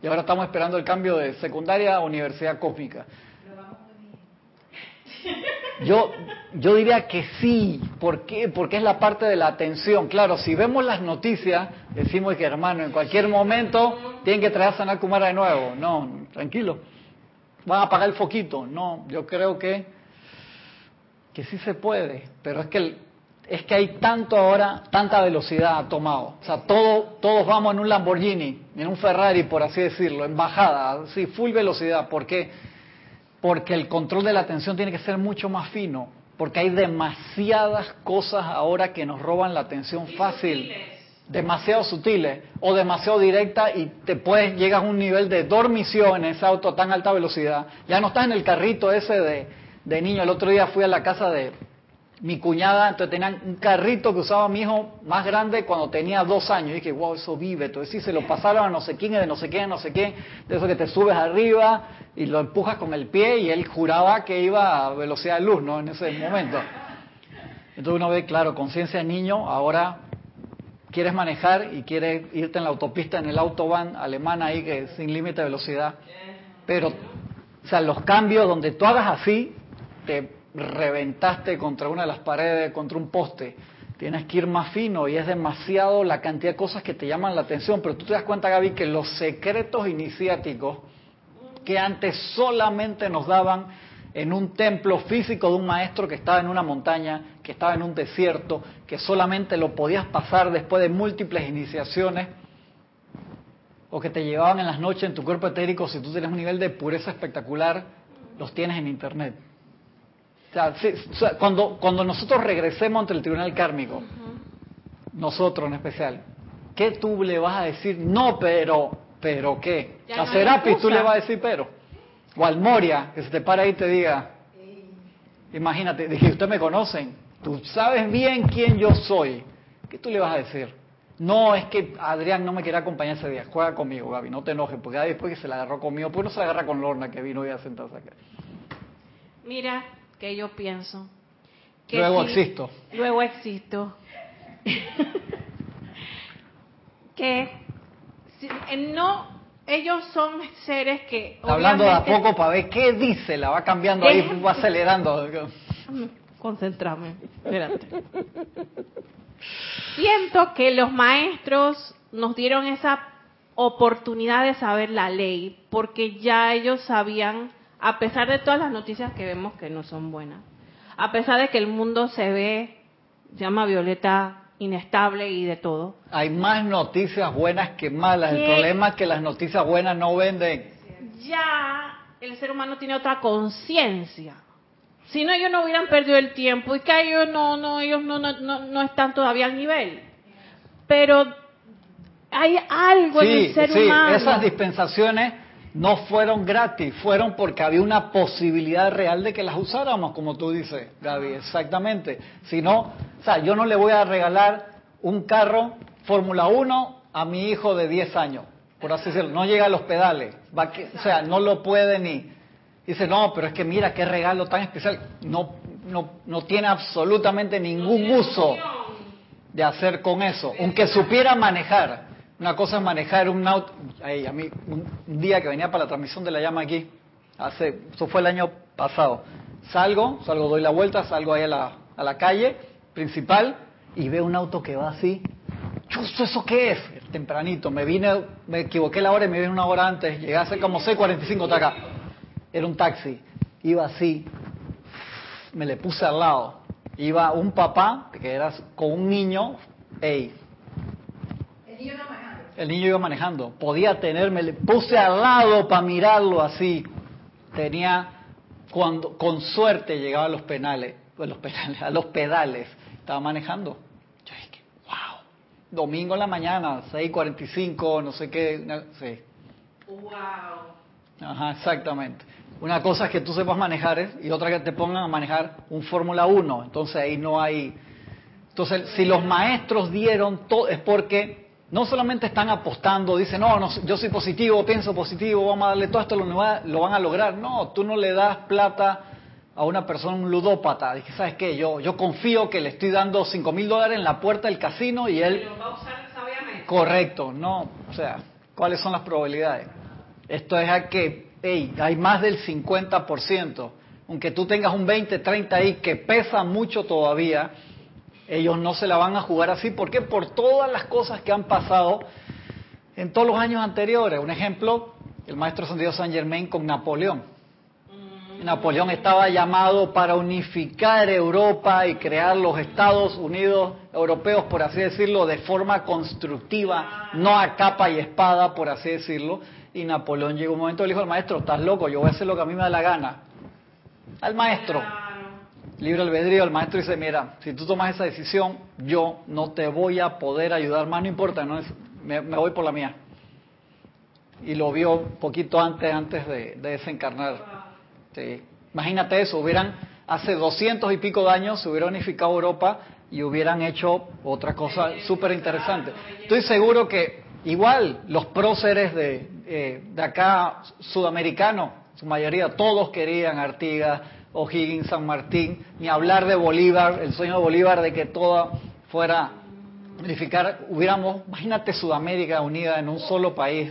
Y ahora estamos esperando el cambio de secundaria a universidad cósmica. Yo, yo diría que sí. ¿Por qué? Porque es la parte de la atención. Claro, si vemos las noticias, decimos que hermano, en cualquier momento tienen que traer a Sanar Kumara de nuevo. No, tranquilo. Van a apagar el foquito. No, yo creo que que sí se puede, pero es que es que hay tanto ahora, tanta velocidad ha tomado. O sea, todo, todos vamos en un Lamborghini, en un Ferrari, por así decirlo, en bajada, sí, full velocidad. ¿Por qué? Porque el control de la atención tiene que ser mucho más fino, porque hay demasiadas cosas ahora que nos roban la atención fácil, demasiado sutiles o demasiado directa y te puedes llegas a un nivel de dormición en ese auto a tan alta velocidad. Ya no estás en el carrito ese de de niño. El otro día fui a la casa de mi cuñada, entonces tenían un carrito que usaba mi hijo más grande cuando tenía dos años. Y dije, wow, eso vive. Entonces sí, se lo pasaron a no sé quién, de no sé quién, no sé quién. De eso que te subes arriba y lo empujas con el pie y él juraba que iba a velocidad de luz, ¿no? En ese momento. Entonces uno ve, claro, conciencia de niño, ahora quieres manejar y quieres irte en la autopista, en el autobahn alemán ahí que sin límite de velocidad. Pero, o sea, los cambios donde tú hagas así, te reventaste contra una de las paredes, contra un poste. Tienes que ir más fino y es demasiado la cantidad de cosas que te llaman la atención. Pero tú te das cuenta, Gaby, que los secretos iniciáticos que antes solamente nos daban en un templo físico de un maestro que estaba en una montaña, que estaba en un desierto, que solamente lo podías pasar después de múltiples iniciaciones, o que te llevaban en las noches en tu cuerpo etérico si tú tienes un nivel de pureza espectacular, los tienes en Internet. O sea, cuando, cuando nosotros regresemos ante el tribunal kármico, nosotros en especial, ¿qué tú le vas a decir? No, pero, pero qué. a Serapis tú le vas a decir pero. O al Moria, que se te para ahí y te diga, imagínate, dije, ustedes me conocen, tú sabes bien quién yo soy. ¿Qué tú le vas a decir? No, es que Adrián no me quiere acompañar ese día. Juega conmigo, Gaby, no te enojes, porque después que se la agarró conmigo, pues no se la agarra con Lorna, que vino y a sentarse acá. Mira, que yo pienso. Que luego existo. Luego existo. que no, ellos son seres que... hablando de a poco para ver qué dice, la va cambiando ahí, va acelerando. Concentrame, espérate. Siento que los maestros nos dieron esa oportunidad de saber la ley, porque ya ellos sabían a pesar de todas las noticias que vemos que no son buenas, a pesar de que el mundo se ve, se llama Violeta, inestable y de todo. Hay más noticias buenas que malas. El problema es que las noticias buenas no venden. Ya el ser humano tiene otra conciencia. Si no, ellos no hubieran perdido el tiempo y que ellos no, no, ellos no, no, no, están todavía al nivel. Pero hay algo en el ser humano. Sí, esas dispensaciones no fueron gratis, fueron porque había una posibilidad real de que las usáramos, como tú dices, Gaby, exactamente. Si no, o sea, yo no le voy a regalar un carro Fórmula 1 a mi hijo de 10 años, por así decirlo, no llega a los pedales, va o sea, no lo puede ni... Dice, no, pero es que mira qué regalo tan especial, no, no, no tiene absolutamente ningún uso de hacer con eso, aunque supiera manejar. Una cosa es manejar un auto. a mí, un día que venía para la transmisión de la llama aquí, hace, eso fue el año pasado. Salgo, salgo, doy la vuelta, salgo ahí a la, a la calle principal y veo un auto que va así. Chusto, ¿eso qué es? Tempranito, me vine, me equivoqué la hora y me vine una hora antes, llegué a hacer como 6.45 de acá. Era un taxi, iba así, me le puse al lado. Iba un papá, que era con un niño, ey. El niño manejando. El niño iba manejando. Podía tenerme, le puse al lado para mirarlo así. Tenía, cuando, con suerte llegaba a los penales, a los penales, a los pedales. Estaba manejando. Yo dije, wow. Domingo en la mañana, 6.45, no sé qué. Sí. Wow. Ajá, exactamente. Una cosa es que tú sepas manejar y otra que te pongan a manejar un Fórmula 1. Entonces ahí no hay... Entonces, si los maestros dieron todo, es porque no solamente están apostando, dicen, no, no, yo soy positivo, pienso positivo, vamos a darle todo esto, lo, lo van a lograr. No, tú no le das plata a una persona, un ludópata. Dije, ¿sabes qué? Yo, yo confío que le estoy dando 5 mil dólares en la puerta del casino y él... lo va a usar sabiamente. Correcto, no. O sea, ¿cuáles son las probabilidades? Esto es a que hey, hay más del 50%, aunque tú tengas un 20, 30 ahí que pesa mucho todavía, ellos no se la van a jugar así. ¿Por qué? Por todas las cosas que han pasado en todos los años anteriores. Un ejemplo, el maestro Santiago San Germain con Napoleón. Mm. Napoleón estaba llamado para unificar Europa y crear los Estados Unidos europeos, por así decirlo, de forma constructiva, no a capa y espada, por así decirlo. Y Napoleón llegó un momento y le dijo al maestro, estás loco, yo voy a hacer lo que a mí me da la gana. Al maestro. Libre albedrío, el maestro dice, mira, si tú tomas esa decisión, yo no te voy a poder ayudar más, no importa, no es, me, voy por la mía. Y lo vio poquito antes, antes de, desencarnar. Imagínate eso, hubieran, hace doscientos y pico de años se hubiera unificado Europa y hubieran hecho otra cosa súper interesante. Estoy seguro que igual los próceres de, eh, de acá sudamericanos, su mayoría, todos querían Artigas, O'Higgins, San Martín, ni hablar de Bolívar, el sueño de Bolívar de que toda fuera unificar, hubiéramos, imagínate Sudamérica unida en un solo país.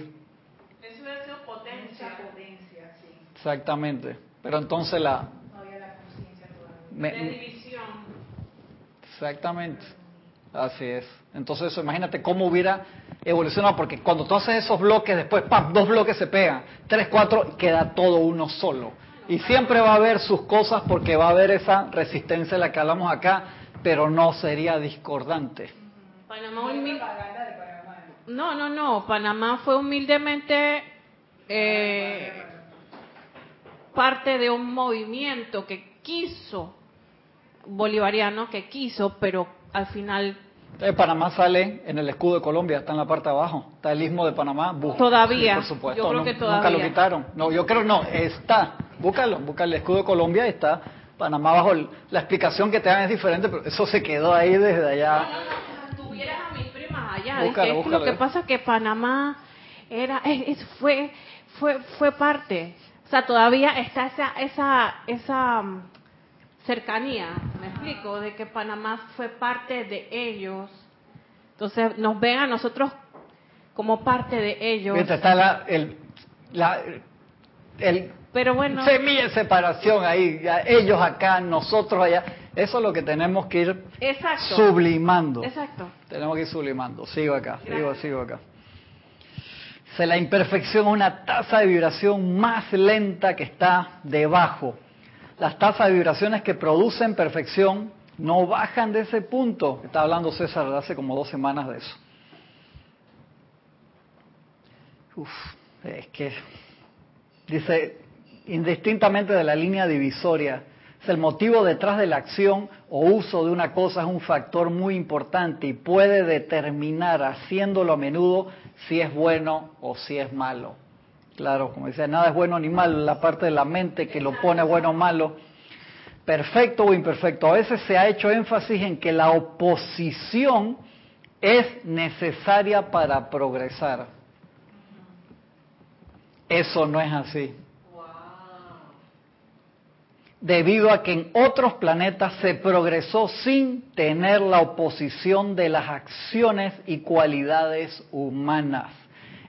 Eso es sido potencia. potencia sí. Exactamente. Pero entonces la... No había la conciencia todavía. Me, división. Exactamente. Así es. Entonces, imagínate cómo hubiera evolucionado, porque cuando tú haces esos bloques, después, ¡pam!, dos bloques se pegan, tres, cuatro, queda todo uno solo. Y siempre va a haber sus cosas porque va a haber esa resistencia de la que hablamos acá, pero no sería discordante. Panamá No, no, no. Panamá fue humildemente eh, parte de un movimiento que quiso, bolivariano, que quiso, pero al final Panamá sale en el escudo de Colombia, está en la parte de abajo. Está el istmo de Panamá. todavía. por supuesto. Yo creo que todavía. Nunca lo quitaron. No, yo creo no, está. Búscalo, busca el escudo de Colombia y está Panamá bajo. La explicación que te dan es diferente, pero eso se quedó ahí desde allá. No, no, tuvieras a mis primas allá. Búscalo, búscalo, lo que pasa es que Panamá era, es, fue, fue, fue parte. O sea, todavía está esa, esa, esa cercanía, me explico, de que Panamá fue parte de ellos. Entonces nos ven a nosotros como parte de ellos. está la, el, la, el Pero bueno, semilla de separación ahí, ellos acá, nosotros allá. Eso es lo que tenemos que ir sublimando. Exacto. Tenemos que ir sublimando. Sigo acá, sigo, sigo acá. Se la imperfección una tasa de vibración más lenta que está debajo las tasas de vibraciones que producen perfección no bajan de ese punto. Está hablando César hace como dos semanas de eso. Uf, es que dice, indistintamente de la línea divisoria, es el motivo detrás de la acción o uso de una cosa es un factor muy importante y puede determinar, haciéndolo a menudo, si es bueno o si es malo. Claro, como decía, nada es bueno ni malo, la parte de la mente que lo pone bueno o malo, perfecto o imperfecto. A veces se ha hecho énfasis en que la oposición es necesaria para progresar. Eso no es así. Debido a que en otros planetas se progresó sin tener la oposición de las acciones y cualidades humanas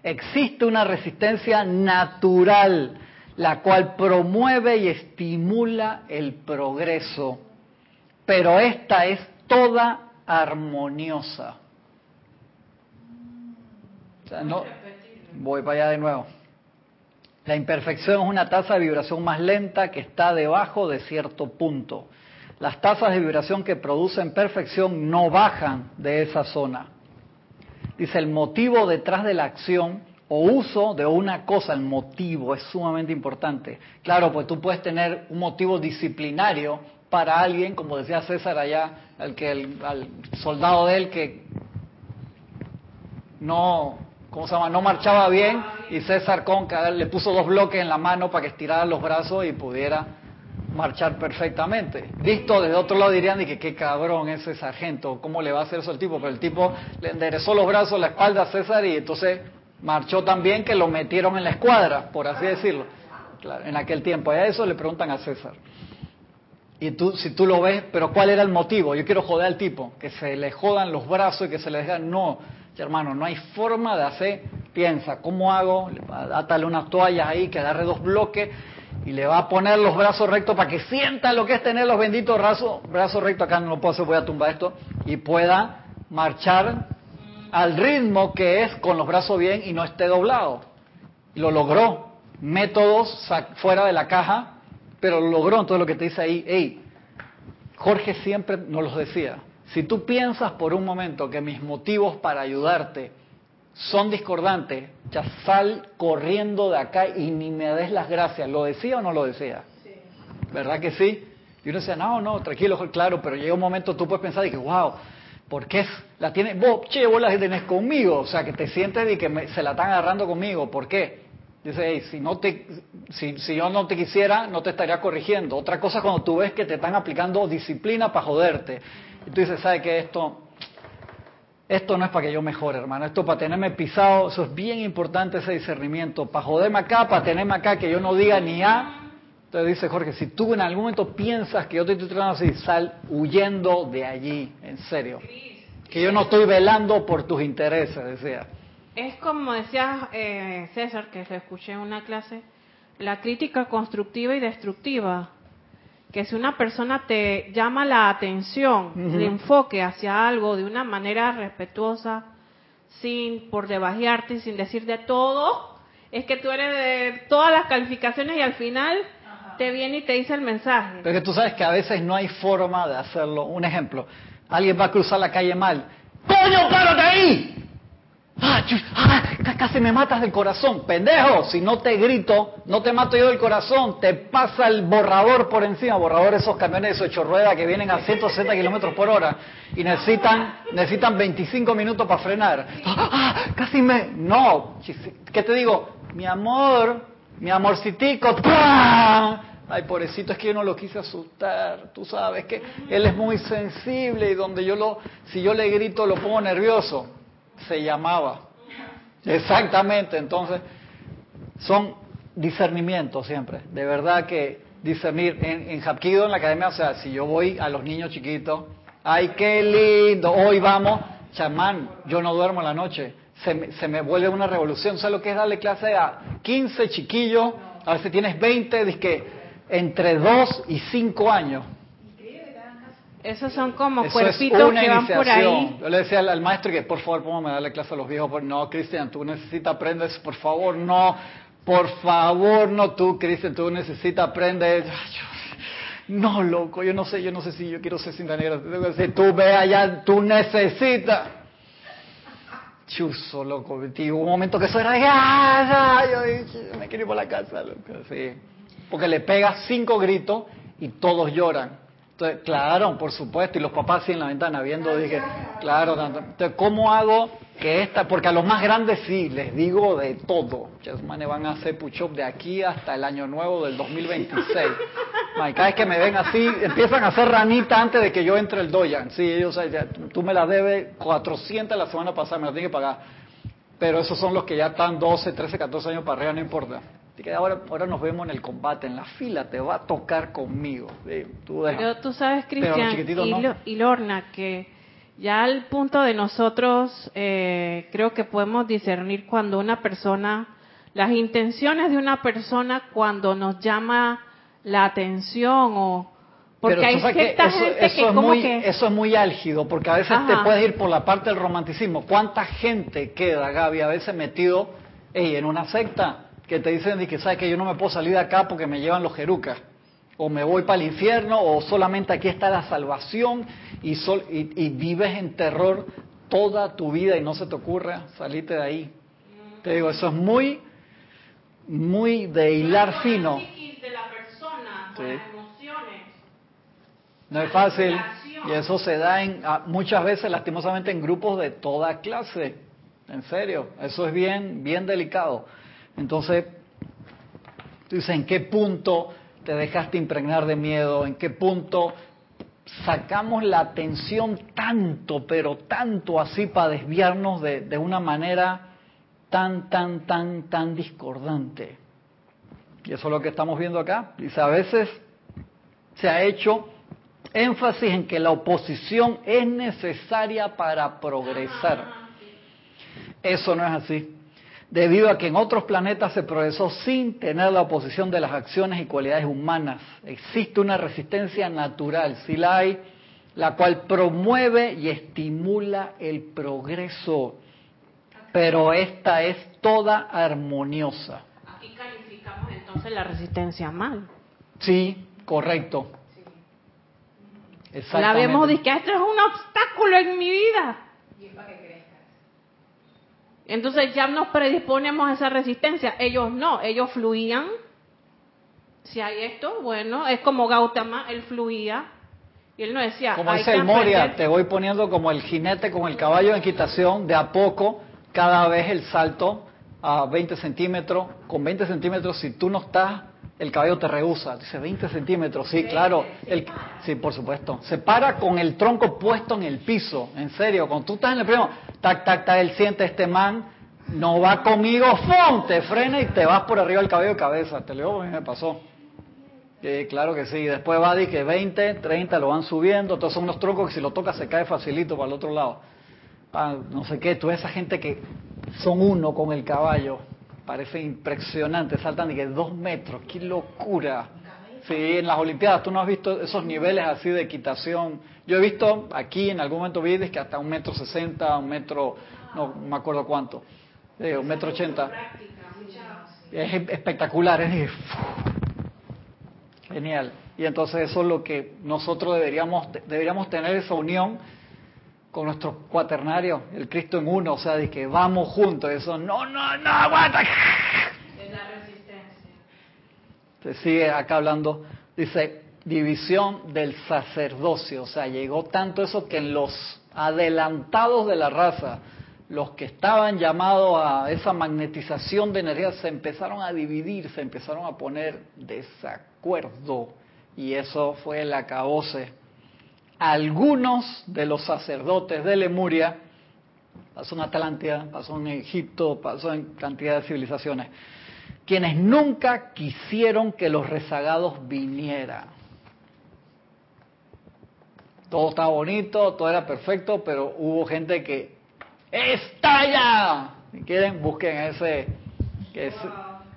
existe una resistencia natural, la cual promueve y estimula el progreso, pero esta es toda armoniosa. voy para allá de nuevo. La imperfección es una tasa de vibración más lenta que está debajo de cierto punto. Las tasas de vibración que producen perfección no bajan de esa zona. Dice, el motivo detrás de la acción o uso de una cosa, el motivo es sumamente importante. Claro, pues tú puedes tener un motivo disciplinario para alguien, como decía César allá, al que el, al soldado de él que no ¿cómo se llama? No marchaba bien y César Conca le puso dos bloques en la mano para que estirara los brazos y pudiera marchar perfectamente. Visto desde otro lado dirían que qué cabrón ese sargento, ¿cómo le va a hacer eso al tipo? Pero el tipo le enderezó los brazos, la espalda a César y entonces marchó tan bien que lo metieron en la escuadra, por así decirlo. En aquel tiempo. A eso le preguntan a César. Y tú, si tú lo ves, pero ¿cuál era el motivo? Yo quiero joder al tipo, que se le jodan los brazos y que se le dejan. No, hermano, no hay forma de hacer. Piensa, ¿cómo hago? Atale unas toallas ahí, que agarre dos bloques y le va a poner los brazos rectos para que sienta lo que es tener los benditos brazos, rectos. Acá no lo puedo hacer, voy a tumbar esto. Y pueda marchar al ritmo que es con los brazos bien y no esté doblado. Lo logró. Métodos fuera de la caja, pero lo logró. Entonces lo que te dice ahí, hey, Jorge siempre nos los decía. Si tú piensas por un momento que mis motivos para ayudarte son discordantes, ya sal corriendo de acá y ni me des las gracias. ¿Lo decía o no lo decía? Sí. ¿Verdad que sí? Y uno decía, no, no, tranquilo, claro, pero llega un momento tú puedes pensar y que, wow, ¿por qué la tienes? Vos, che, vos la tenés conmigo, o sea, que te sientes y que se la están agarrando conmigo, ¿por qué? Dice, hey, si, no te, si, si yo no te quisiera, no te estaría corrigiendo. Otra cosa es cuando tú ves que te están aplicando disciplina para joderte. Y tú dices, ¿sabes qué? Esto, esto no es para que yo mejore, hermano. Esto para tenerme pisado, eso es bien importante ese discernimiento. Para joderme acá, para tenerme acá, que yo no diga ni A. Entonces dice Jorge, si tú en algún momento piensas que yo te estoy tratando así, sal huyendo de allí, en serio. Que yo no estoy velando por tus intereses, decía. Es como decía eh, César, que se escuché en una clase, la crítica constructiva y destructiva que si una persona te llama la atención, el enfoque hacia algo de una manera respetuosa, sin por debajearte, sin decir de todo, es que tú eres de todas las calificaciones y al final te viene y te dice el mensaje. Pero que tú sabes que a veces no hay forma de hacerlo. Un ejemplo, alguien va a cruzar la calle mal. ¡Coño, párate ahí! Ah, ah, casi me matas del corazón, pendejo. Si no te grito, no te mato yo del corazón, te pasa el borrador por encima. Borrador esos camiones de ocho ruedas que vienen a 160 kilómetros por hora y necesitan, necesitan 25 minutos para frenar. Ah, casi me. No, ¿qué te digo? Mi amor, mi amorcitico. Ay, pobrecito, es que yo no lo quise asustar. Tú sabes que él es muy sensible y donde yo lo, si yo le grito, lo pongo nervioso se llamaba. Exactamente, entonces son discernimientos siempre. De verdad que discernir en, en en la academia, o sea, si yo voy a los niños chiquitos, ay, qué lindo, hoy vamos, chamán, yo no duermo la noche, se me, se me vuelve una revolución. ¿Sabes lo que es darle clase a 15 chiquillos? A veces tienes 20, que entre 2 y 5 años. Esos son como cuerpitos que van por ahí. Yo le decía al, maestro que por favor póngame a darle clase a los viejos. No, Cristian, tú necesitas aprender por favor, no. Por favor, no tú, Cristian, tú necesitas aprender. No, loco, yo no sé, yo no sé si yo quiero ser cinta negra. Si tú ve allá, tú necesitas. Chuso, loco. Hubo un momento que eso era, ¡Ah, yo, me quiero ir por la casa, loco. Sí. Porque le pega cinco gritos y todos lloran claro, por supuesto, y los papás sí en la ventana viendo, dije, claro, entonces, ¿cómo hago que esta, porque a los más grandes sí, les digo de todo, manes van a hacer push-up de aquí hasta el año nuevo del 2026. cada vez que me ven así, empiezan a hacer ranita antes de que yo entre el doyan, sí, ellos, tú me la debes 400 la semana pasada, me la tienes que pagar, pero esos son los que ya están 12, 13, 14 años para arriba, no importa que ahora, ahora nos vemos en el combate, en la fila, te va a tocar conmigo. tú, Pero tú sabes, Cristian y, Lorna, que ya al punto de nosotros eh, creo que podemos discernir cuando una persona, las intenciones de una persona cuando nos llama la atención o, Porque hay cierta eso, gente eso que es como muy, que... Eso es muy álgido, porque a veces te puedes ir por la parte del romanticismo. ¿Cuánta gente queda, Gaby, a veces metido ey, en una secta que te dicen que sabes que yo no me puedo salir de acá porque me llevan los jerucas? O me voy para el infierno, o solamente aquí está la salvación y, sol- y, y vives en terror toda tu vida y no se te ocurre salirte de ahí. Te digo, eso es muy, muy de hilar fino. de la persona, Sí. las emociones. No es fácil. Y eso se da en, a- muchas veces, lastimosamente, en grupos de toda clase. En serio. Eso es bien, bien delicado. Entonces, tú dices, ¿en qué punto te dejaste impregnar de miedo? ¿En qué punto sacamos la atención tanto, pero tanto así para desviarnos de, de una manera tan, tan, tan, tan discordante? Y eso es lo que estamos viendo acá. Dice, a veces se ha hecho énfasis en que la oposición es necesaria para progresar. Eso no es así. Debido a que en otros planetas se progresó sin tener la oposición de las acciones y cualidades humanas. Existe una resistencia natural, si la hay, la cual promueve y estimula el progreso. Pero esta es toda armoniosa. Aquí calificamos entonces la resistencia mal. Sí, correcto. La vemos que esto es un obstáculo en mi vida. Entonces ya nos predisponemos a esa resistencia. Ellos no, ellos fluían. Si hay esto, bueno, es como Gautama, él fluía. Y él no decía, Como dice el Moria, te voy poniendo como el jinete con el caballo en quitación, de a poco, cada vez el salto a 20 centímetros. Con 20 centímetros, si tú no estás, el caballo te rehúsa. Dice 20 centímetros, sí, claro. El, sí, por supuesto. Se para con el tronco puesto en el piso, en serio. Cuando tú estás en el primo, tac, tac, tac, él siente este man, no va conmigo, ¡fum! Te frena y te vas por arriba del caballo de cabeza. Te mí me pasó. Claro que sí. Después va que 20, 30 lo van subiendo. Todos son unos troncos que si lo tocas se cae facilito para el otro lado. No sé qué, tú esa gente que son uno con el caballo. Parece impresionante. Saltan de que dos metros. ¡Qué locura! Sí, en las Olimpiadas tú no has visto esos niveles así de equitación. Yo he visto aquí en algún momento vi que hasta un metro sesenta, un metro, no me acuerdo cuánto, eh, un metro ochenta. Es espectacular, es Genial. Y entonces eso es lo que nosotros deberíamos deberíamos tener esa unión con nuestros cuaternarios, el Cristo en uno, o sea, de que vamos juntos, eso no, no, no, aguanta. Se sigue acá hablando, dice, división del sacerdocio, o sea, llegó tanto eso que en los adelantados de la raza, los que estaban llamados a esa magnetización de energía se empezaron a dividir, se empezaron a poner desacuerdo. Y eso fue el acabose. Algunos de los sacerdotes de Lemuria, pasó en Atlántida, pasó en Egipto, pasó en cantidad de civilizaciones, quienes nunca quisieron que los rezagados vinieran. Todo estaba bonito, todo era perfecto, pero hubo gente que estalla. Si quieren, busquen ese.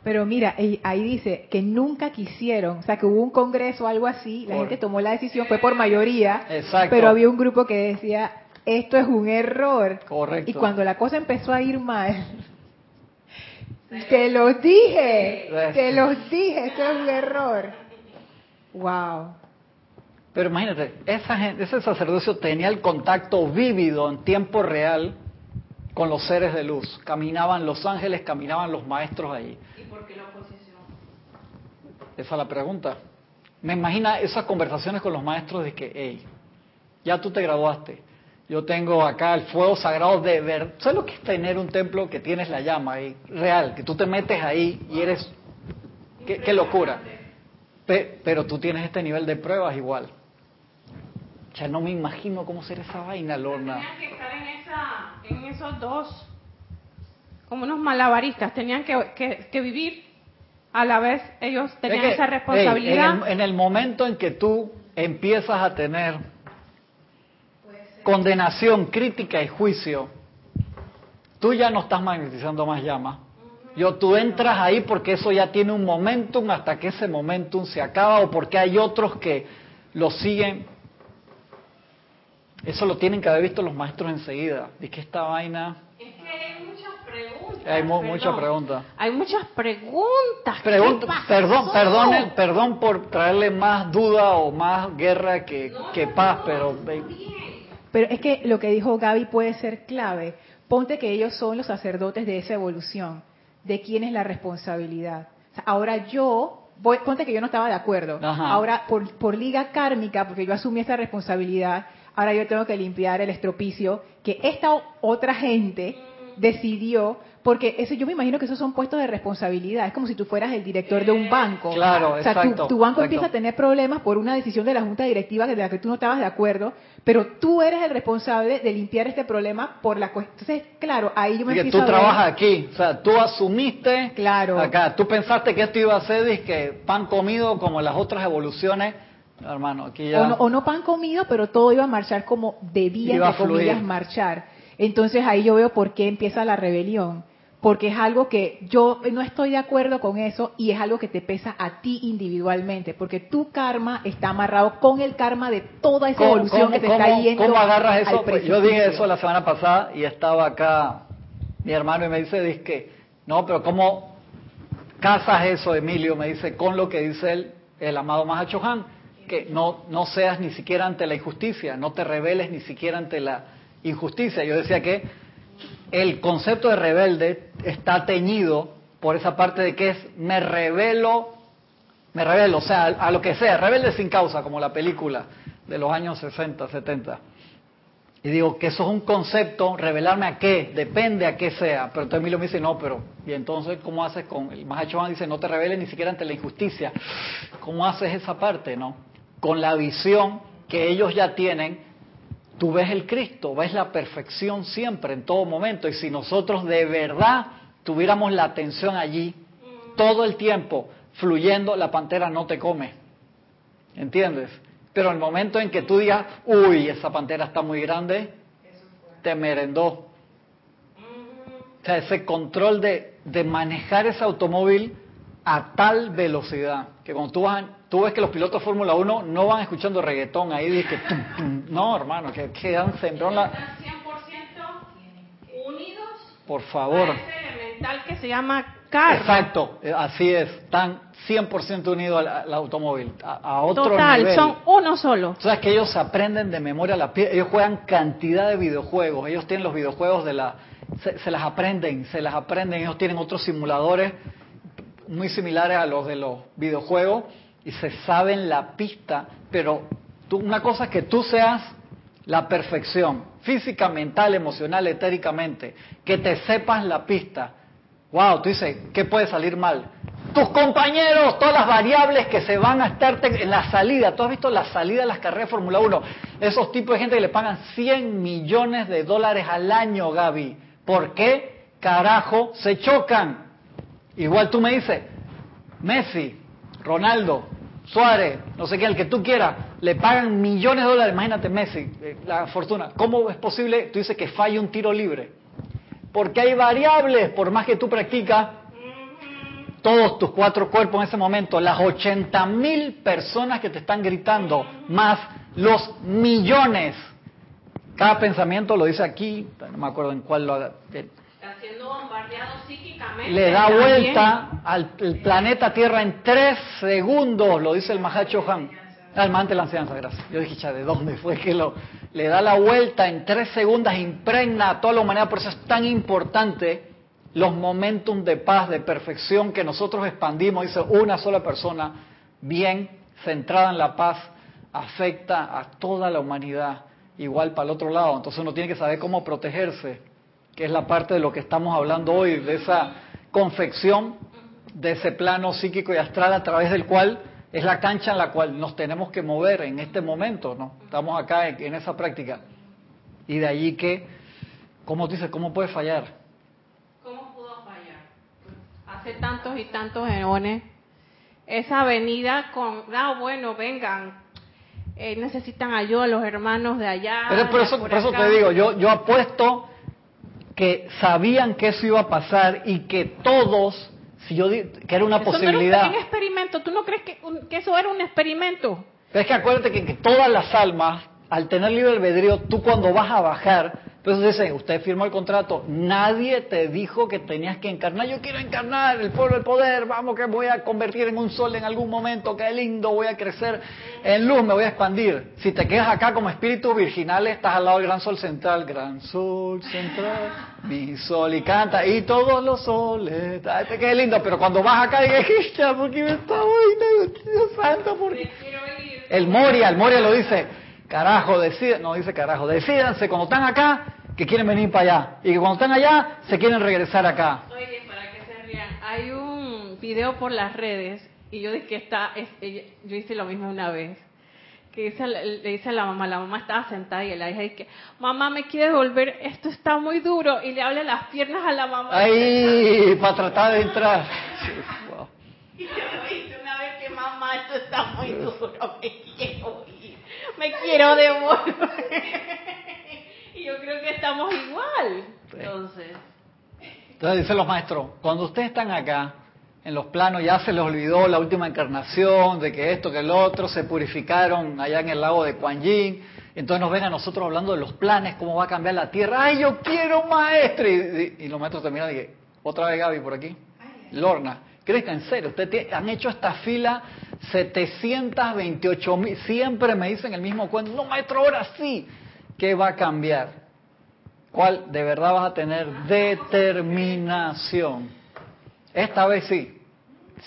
Pero mira, ahí ahí dice que nunca quisieron, o sea, que hubo un congreso o algo así, la Por- gente tomó la decisión, fue por mayoría, Exacto. pero había un grupo que decía, esto es un error. Correcto. Y cuando la cosa empezó a ir mal, te los dije, te los dije, esto es un error. Wow. Pero imagínate, esa gente, ese sacerdocio tenía el contacto vívido en tiempo real con los seres de luz. Caminaban los ángeles, caminaban los maestros ahí. ¿Y por qué la oposición? Esa es la pregunta. Me imagina esas conversaciones con los maestros de que, hey, ya tú te graduaste, yo tengo acá el fuego sagrado de ver. ¿Sabes lo que es tener un templo que tienes la llama ahí, real, que tú te metes ahí y eres... ¡Qué, qué locura! Pe- pero tú tienes este nivel de pruebas igual. Ya no me imagino cómo será esa vaina, Lorna. Tenían que estar en, esa, en esos dos, como unos malabaristas, tenían que, que- que vivir a la vez, ellos tenían Es que, esa hey, responsabilidad. en, el, en el momento en que tú empiezas a tener condenación, crítica y juicio, tú ya no estás magnetizando más llama. Yo, tú entras ahí porque eso ya tiene un momentum hasta que ese momentum se acaba o porque hay otros que lo siguen. Eso lo tienen que haber visto los maestros enseguida. Es que esta vaina... Es que hay muchas preguntas. Hay muchas preguntas. Hay muchas preguntas. perdón, perdón, perdón por traerle más duda o más guerra que, que paz, pero... Pero es que lo que dijo Gaby puede ser clave. Ponte que ellos son los sacerdotes de esa evolución. ¿De quién es la responsabilidad? ahora yo, voy, ponte que yo no estaba de acuerdo. Ahora, por, por liga kármica, porque yo asumí esta responsabilidad, ahora yo tengo que limpiar el estropicio que esta otra gente decidió porque eso yo me imagino que esos son puestos de responsabilidad. Es como si tú fueras el director de un banco. Claro, o sea, tu, banco empieza a tener problemas por una decisión de la junta directiva de la que tú no estabas de acuerdo, pero tú eres el responsable de limpiar este problema por la cuestión. Entonces, claro, ahí yo me empiezo tú trabajas aquí, o sea, tú asumiste claro. acá, tú pensaste que esto iba a ser que pan comido como las otras evoluciones. Hermano, aquí ya... o, no, o no pan comido, pero todo iba a marchar como debía, de marchar. Entonces ahí yo veo por qué empieza la rebelión porque es algo que yo no estoy de acuerdo con eso y es algo que te pesa a ti individualmente, porque tu karma está amarrado con el karma de toda esa evolución que te está yendo. ¿Cómo agarras eso? Pues yo dije eso la semana pasada y estaba acá mi hermano y me dice, que no, pero ¿cómo casas eso, Emilio? Me dice, con lo que dice el, el amado Mahacho Han, que no, no seas ni siquiera ante la injusticia, no te rebeles ni siquiera ante la injusticia. Yo decía que el concepto de rebelde está teñido por esa parte de que es me revelo, me revelo, o sea, a lo que sea, rebelde sin causa, como la película de los años 60, 70. Y digo que eso es un concepto, revelarme a qué, depende a qué sea. Pero entonces Emilio me dice, no, pero, ¿y entonces cómo haces con, el Mahacho dice, no te reveles ni siquiera ante la injusticia. ¿Cómo haces esa parte, no? Con la visión que ellos ya tienen tú ves el Cristo, ves la perfección siempre, en todo momento. Y si nosotros de verdad tuviéramos la atención allí, todo el tiempo, fluyendo, la pantera no te come. ¿Entiendes? Pero el momento en que tú digas, uy, esa pantera está muy grande, te merendó. O sea, ese control de, de manejar ese automóvil a tal velocidad que cuando tú, vas, tú ves que los pilotos de Fórmula 1 no van escuchando reggaetón ahí, de que no, hermano, que quedan sembrón la... 100% unidos por favor. A ese elemental que se llama carro. Exacto, eh, así es, están 100% unidos al, automóvil, a, otro Total, son uno solo. Sabes que ellos aprenden de memoria la ellos juegan cantidad de videojuegos, ellos tienen los videojuegos de la se las aprenden, se las aprenden, ellos tienen otros simuladores muy similares a los de los videojuegos y se saben la pista, pero una cosa es que tú seas la perfección, física, mental, emocional, etéricamente, que te sepas la pista. Wow, tú dices, ¿qué puede salir mal? Tus compañeros, todas las variables que se van a estar en la salida. Tú has visto la salida de las carreras de Fórmula 1. Esos tipos de gente que le pagan 100 millones de dólares al año, Gaby. ¿Por qué carajo se chocan? Igual tú me dices, Messi, Ronaldo, Suárez, no sé qué, el que tú quieras, le pagan millones de dólares, imagínate Messi, eh, la fortuna. ¿Cómo es posible, tú dices, que falle un tiro libre? Porque hay variables, por más que tú practicas, todos tus cuatro cuerpos en ese momento, las 80 mil personas que te están gritando, más los millones. Cada pensamiento lo dice aquí, no me acuerdo en cuál lo haga le da vuelta al planeta Tierra en tres segundos, lo dice el Mahacho Han. Al mante la enseñanza, gracias. Yo dije, ¿de dónde fue que lo le da la vuelta en tres segundos, impregna a toda la humanidad? Por eso es tan importante los momentos de paz, de perfección que nosotros expandimos. Dice, una sola persona bien centrada en la paz afecta a toda la humanidad. Igual para el otro lado. Entonces uno tiene que saber cómo protegerse que es la parte de lo que estamos hablando hoy, de esa confección de ese plano psíquico y astral a través del cual es la cancha en la cual nos tenemos que mover en este momento, ¿no? Estamos acá en, esa práctica. Y de allí que, ¿cómo dices? ¿Cómo puede fallar? ¿Cómo pudo fallar? Hace tantos y tantos eones, esa avenida con, ah, bueno, vengan, eh, necesitan ayuda los hermanos de allá. Pero por eso, por eso te digo, yo, yo apuesto que sabían que eso iba a pasar y que todos, si yo que era una posibilidad. No era un experimento, ¿tú no crees que, eso era un experimento? Pero es que acuérdate que, que todas las almas, al tener libre albedrío, tú cuando vas a bajar, entonces dicen, usted firmó el contrato, nadie te dijo que tenías que encarnar, yo quiero encarnar el pueblo del poder, vamos que voy a convertir en un sol en algún momento, qué lindo, voy a crecer en luz, me voy a expandir. Si te quedas acá como espíritu virginal, estás al lado del gran sol central, gran sol central, mi sol y canta, y todos los soles, ay, qué lindo, pero cuando vas acá, dices, ¿por qué me está santo? ¿por qué? El Moria, el Moria lo dice, Carajo, deciden, no dice carajo, decidanse cuando están acá que quieren venir para allá y que cuando están allá se quieren regresar acá. Oye, para que se rían, hay un video por las redes y yo dije que está, yo hice lo mismo una vez. Que dice, le dice a la mamá, la mamá estaba sentada y la hija dice, mamá, me quiere volver, esto está muy duro, y le habla las piernas a la mamá. Ahí, para tratar de entrar. Y yo me una vez que mamá, esto está muy duro, me quiero me quiero devolver. y yo creo que estamos igual. Entonces. Entonces dicen los maestros, cuando ustedes están acá, en los planos, ya se les olvidó la última encarnación, de que esto, que el otro, se purificaron allá en el lago de Kuan Yin, entonces nos ven a nosotros hablando de los planes, cómo va a cambiar la Tierra. ¡Ay, yo quiero maestro! Y, los maestros terminan y que, otra vez Gaby por aquí. Lorna, ¿crees que en serio? Ustedes han hecho esta fila 728 mil, siempre me dicen el mismo cuento, no maestro, ahora sí, ¿qué va a cambiar? ¿Cuál de verdad vas a tener determinación? Esta vez sí.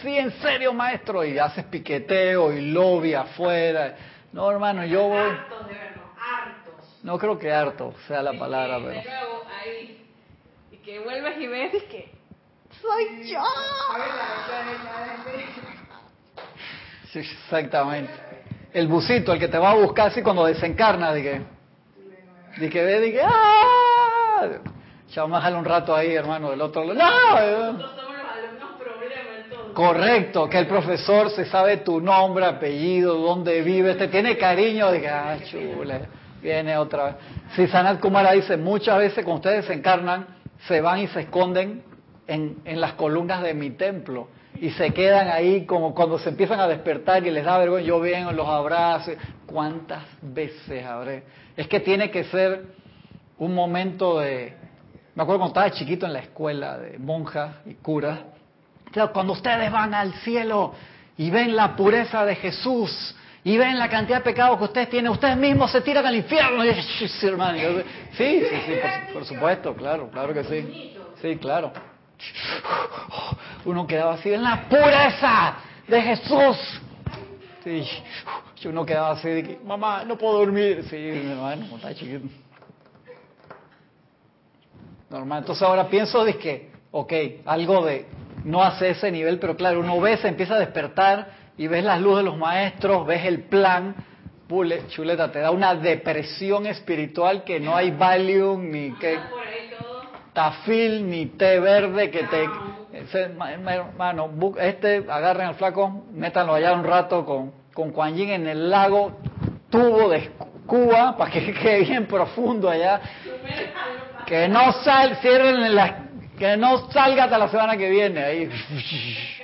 Sí, en serio, maestro, y haces piqueteo y lobby afuera. No, hermano, yo voy... Hartos de vernos, hartos. No creo que harto sea la palabra, pero... ahí, y que vuelves y ves y que soy yo. Exactamente. El busito, el que te va a buscar así cuando desencarna, de que, de que ve, de que, ¡ah! Ya un rato ahí, hermano, del otro lado. ¡No! Correcto, que el profesor se sabe tu nombre, apellido, dónde vives, te tiene cariño, de que, ah, chula, viene otra vez. Si Sanat Kumara dice, muchas veces cuando ustedes desencarnan, se van y se esconden en, en las columnas de mi templo y se quedan ahí como cuando se empiezan a despertar y les da vergüenza, yo vengo, los abrazo. ¿Cuántas veces habré? Es que tiene que ser un momento de... Me acuerdo cuando estaba chiquito en la escuela de monjas y curas. Cuando ustedes van al cielo y ven la pureza de Jesús y ven la cantidad de pecados que ustedes tienen, ustedes mismos se tiran al infierno. Sí. Sí, sí, sí, por supuesto, claro, claro que sí. Sí, claro uno quedaba así en la pureza de Jesús. Sí, uno quedaba así de que, mamá, no puedo dormir. Sí, hermano, está chiquito. Normal. Entonces ahora pienso de que, ok, algo de no hace ese nivel, pero claro, uno ve, se empieza a despertar y ves las luces de los maestros, ves el plan, pule, chuleta, te da una depresión espiritual que no hay Valium ni que tafil ni té verde que te hermano, este, agarren al flaco, métanlo allá un rato con, con Kuan Yin en el lago, tubo de Cuba, para que quede bien profundo allá. Que no sal, cierren la, que no salga hasta la semana que viene ahí.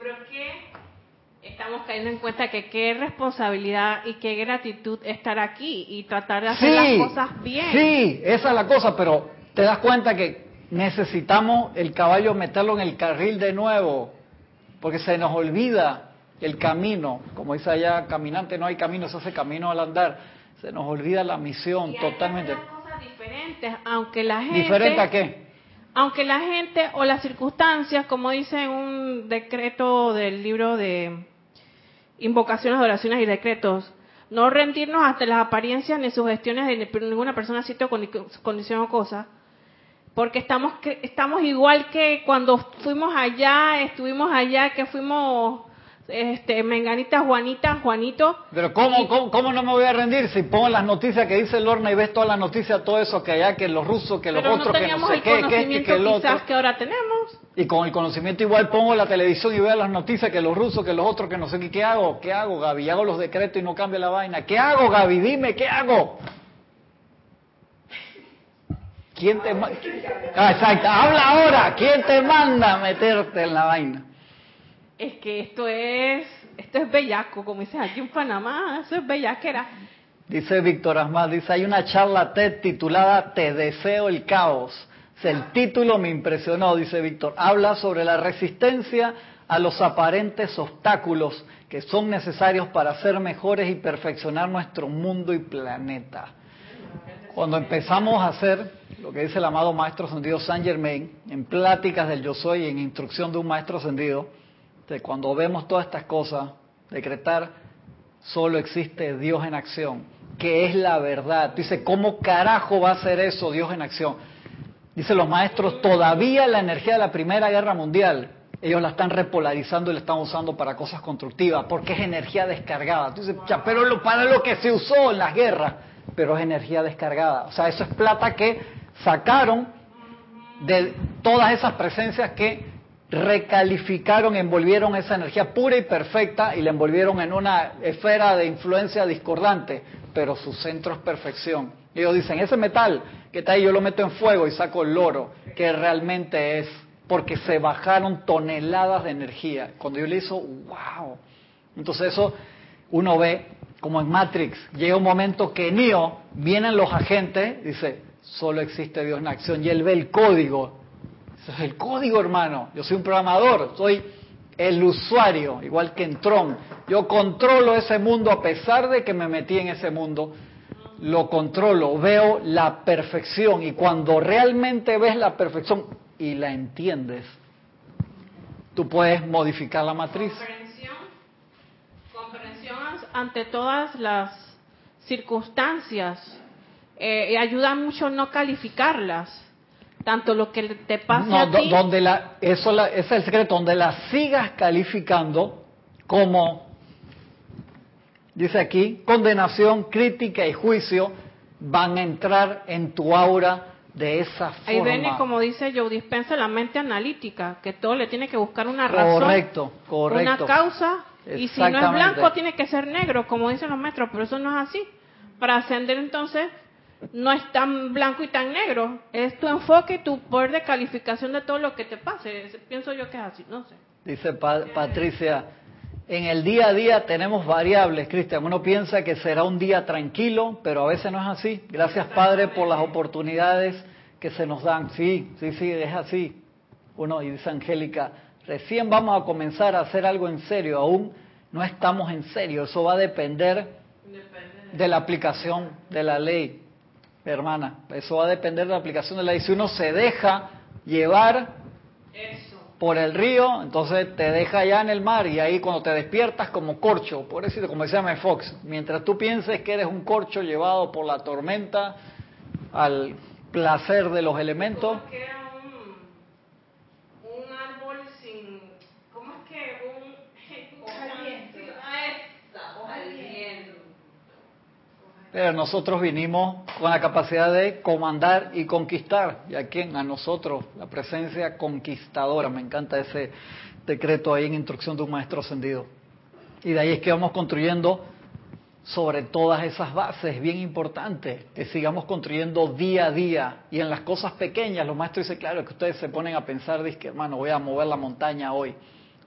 Pero qué estamos cayendo en cuenta que qué responsabilidad y qué gratitud estar aquí y tratar de hacer las cosas bien. Sí, esa es la cosa, pero te das cuenta que necesitamos el caballo meterlo en el carril de nuevo, porque se nos olvida el camino, como dice allá, caminante no hay camino, se hace camino al andar, se nos olvida la misión totalmente. cosas diferentes, aunque la gente... ¿Diferente a qué? Aunque la gente o las circunstancias, como dice en un decreto del libro de invocaciones, oraciones y decretos, no rendirnos hasta las apariencias ni sugestiones de ninguna persona, sitio, condición o cosa, porque estamos estamos igual que cuando fuimos allá, estuvimos allá, que fuimos este, Menganita, Juanita, Juanito. Pero ¿cómo, cómo, no me voy a rendir si pongo las noticias que dice Lorna y ves todas las noticias, todo eso que allá, que los rusos, que los otros, que no sé qué, que este, que el otro. que ahora tenemos. Y con el conocimiento igual pongo la televisión y veo las noticias que los rusos, que los otros, que no sé qué, ¿qué hago? ¿Qué hago, Gaby? Hago los decretos y no cambia la vaina. ¿Qué hago, Gaby? Dime, ¿qué hago? ¿Quién te manda? Ah, exacto, habla ahora. ¿Quién te manda a meterte en la vaina? Es que esto es esto es bellaco, como dices aquí en Panamá, eso es bellaquera. Dice Víctor Asmad, dice, hay una charla TED titulada Te deseo el caos. El título me impresionó, dice Víctor. Habla sobre la resistencia a los aparentes obstáculos que son necesarios para ser mejores y perfeccionar nuestro mundo y planeta. Cuando empezamos a hacer lo que dice el amado Maestro Ascendido Saint Germain, en pláticas del Yo Soy, en instrucción de un Maestro Ascendido, de cuando vemos todas estas cosas, decretar, solo existe Dios en acción, que es la verdad. Dice, ¿cómo carajo va a ser eso, Dios en acción? Dice los maestros, todavía la energía de la Primera Guerra Mundial ellos la están repolarizando y la están usando para cosas constructivas, porque es energía descargada. Entonces, ya, pero lo, para lo que se usó en las guerras, pero es energía descargada. O sea, eso es plata que sacaron de todas esas presencias que recalificaron, envolvieron esa energía pura y perfecta y la envolvieron en una esfera de influencia discordante, pero su centro es perfección. Ellos dicen, ese metal que está ahí yo lo meto en fuego y saco el oro, que realmente es porque se bajaron toneladas de energía. Cuando yo le hizo, wow. Entonces eso uno ve como en Matrix, llega un momento que Neo, vienen los agentes, dice, solo existe Dios en acción, y él ve el código. Ese es el código, hermano. Yo soy un programador, soy el usuario, igual que en Tron. Yo controlo ese mundo a pesar de que me metí en ese mundo. Lo controlo, veo la perfección y cuando realmente ves la perfección, y la entiendes, tú puedes modificar la matriz. Comprensión, comprensión ante todas las circunstancias. Eh, ayuda mucho no calificarlas. Tanto lo que te pasa a ti. Donde la, eso la, ese es el secreto, donde la sigas calificando como, dice aquí, condenación, crítica y juicio van a entrar en tu aura de esa forma. Ahí viene, como dice Joe Dispensa, la mente analítica, que todo le tiene que buscar una razón, correcto, correcto. una causa, y si no es blanco tiene que ser negro, como dicen los maestros, pero eso no es así. Para ascender entonces no es tan blanco y tan negro, es tu enfoque y tu poder de calificación de todo lo que te pase. Pienso yo que es así, no sé. Dice Patricia, en el día a día tenemos variables, Cristian. Uno piensa que será un día tranquilo, pero a veces no es así. Gracias, Padre, por las oportunidades que se nos dan. Sí, sí, sí, es así. Uno, y dice Angélica, recién vamos a comenzar a hacer algo en serio, aún no estamos en serio. Eso va a depender de la aplicación de la ley, hermana. Eso va a depender de la aplicación de la ley. Si uno se deja llevar por el río, entonces te deja ya en el mar y ahí cuando te despiertas como corcho, por eso como decía M. Fox, mientras tú pienses que eres un corcho llevado por la tormenta al placer de los elementos árbol sin, ¿cómo es que un Nosotros vinimos con la capacidad de comandar y conquistar. ¿Y a quién? A nosotros, la presencia conquistadora. Me encanta ese decreto ahí en instrucción de un maestro ascendido. Y de ahí es que vamos construyendo sobre todas esas bases, bien importante, que sigamos construyendo día a día. Y en las cosas pequeñas, los maestros dicen, claro, que ustedes se ponen a pensar, que hermano, voy a mover la montaña hoy.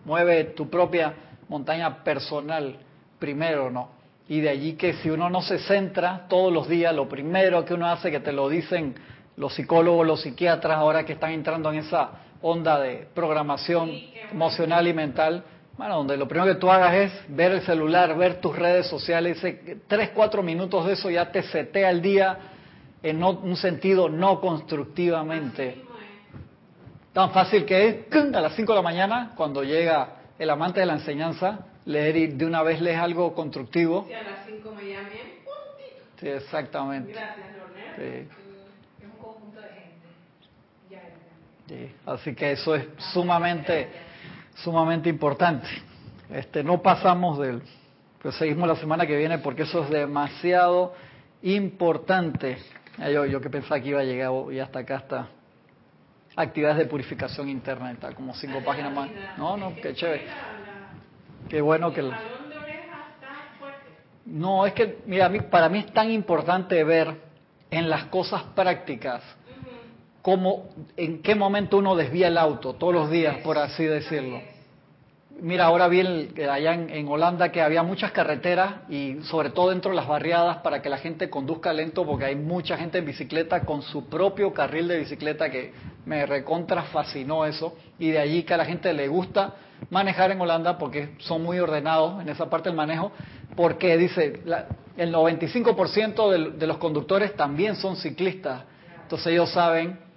Mueve tu propia montaña personal primero, ¿no? Y de allí que si uno no se centra todos los días, lo primero que uno hace, que te lo dicen los psicólogos, los psiquiatras, ahora que están entrando en esa onda de programación emocional y mental, bueno, donde lo primero que tú hagas es ver el celular, ver tus redes sociales, tres, cuatro minutos de eso ya te setea el día en un sentido no constructivamente. Tan fácil que es, a las cinco de la mañana, cuando llega el amante de la enseñanza, leer y de una vez lees algo constructivo. Sí, a las 5 me puntito. Sí, exactamente. Gracias, Leonel. Sí. Es un conjunto de gente. Ya, Sí, así que eso es sumamente, sumamente importante. Este, no pasamos del, pues seguimos la semana que viene porque eso es demasiado importante. Yo, yo que pensaba que iba a llegar y hasta acá hasta actividades de purificación interna, está como cinco páginas más. No, no, qué chévere. Qué bueno que... No, es que, mira, para mí es tan importante ver en las cosas prácticas cómo, en qué momento uno desvía el auto, todos los días, por así decirlo. Mira, ahora vi allá en, Holanda que había muchas carreteras y sobre todo dentro de las barriadas para que la gente conduzca lento porque hay mucha gente en bicicleta con su propio carril de bicicleta que me recontra fascinó eso. Y de allí que a la gente le gusta manejar en Holanda porque son muy ordenados en esa parte del manejo porque dice el 95% de, de los conductores también son ciclistas entonces ellos saben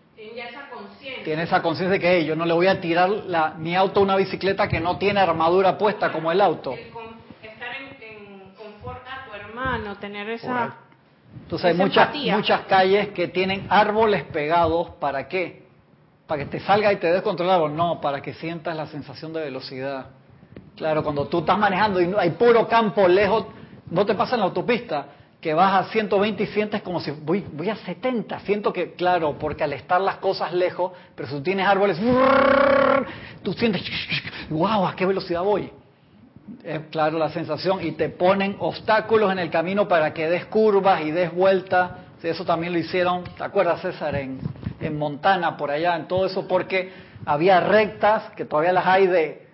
tiene esa conciencia de que yo no le voy a tirar la, mi auto a una bicicleta que no tiene armadura puesta como el auto. estar en, confort a tu hermano, tener esa. Entonces hay muchas, muchas calles que tienen árboles pegados. ¿Para qué? Para que te salga y te descontrolado. No, para que sientas la sensación de velocidad. Claro, cuando tú estás manejando y hay puro campo lejos, no te pasa en la autopista que vas a 120 y sientes como si voy, voy a 70. Siento que, claro, porque al estar las cosas lejos, pero si tú tienes árboles, tú sientes, wow, ¿a qué velocidad voy? Es claro la sensación y te ponen obstáculos en el camino para que des curvas y des vueltas. Eso también lo hicieron, ¿te acuerdas César? En, en Montana, por allá, en todo eso, porque había rectas, que todavía las hay de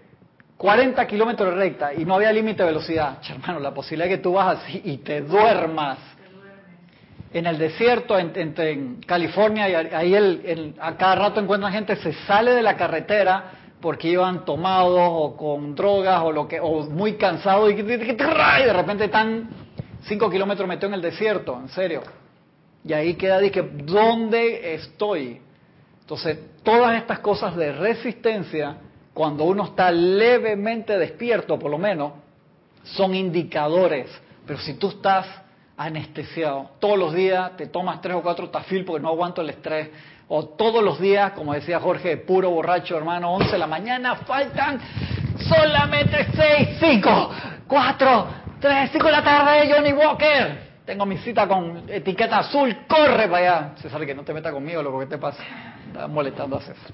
40 kilómetros de recta y no había límite de velocidad. Hermano, la posibilidad de que tú vas así y te duermas. En el desierto, en, California, y ahí el, a cada rato encuentran gente, se sale de la carretera porque iban tomados o con drogas o lo que o muy cansados y, de repente están 5 kilómetros metidos en el desierto, en serio. Y ahí queda, dije, ¿dónde estoy? Entonces, todas estas cosas de resistencia cuando uno está levemente despierto, por lo menos, son indicadores. Pero si tú estás anestesiado, todos los días te tomas tres o cuatro tafil porque no aguanto el estrés, o todos los días, como decía Jorge, puro borracho, hermano, 11 de la mañana, faltan solamente 6, 5, 4, 3, 5 de la tarde, Johnny Walker. Tengo mi cita con etiqueta azul, corre para allá. César, que no te meta conmigo, lo que te pasa. Estaba molestando a César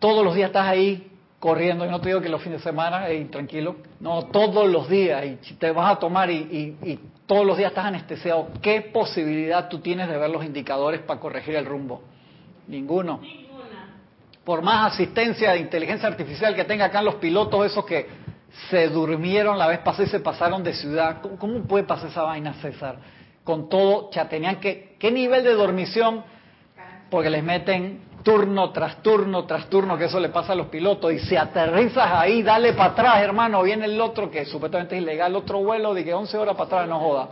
todos los días estás ahí corriendo, y no te digo que los fines de semana, y tranquilo, no, todos los días, y te vas a tomar y, todos los días estás anestesiado, ¿qué posibilidad tú tienes de ver los indicadores para corregir el rumbo? Ninguno. Ninguna. Por más asistencia de inteligencia artificial que tenga acá los pilotos, esos que se durmieron la vez pasada y se pasaron de ciudad, ¿cómo, puede pasar esa vaina, César? Con todo, ya tenían que, ¿qué nivel de dormición? Porque les meten turno tras turno tras turno, que eso le pasa a los pilotos, y si aterrizas ahí, dale para atrás, hermano, viene el otro que supuestamente es ilegal, otro vuelo de que 11 horas para atrás, no joda.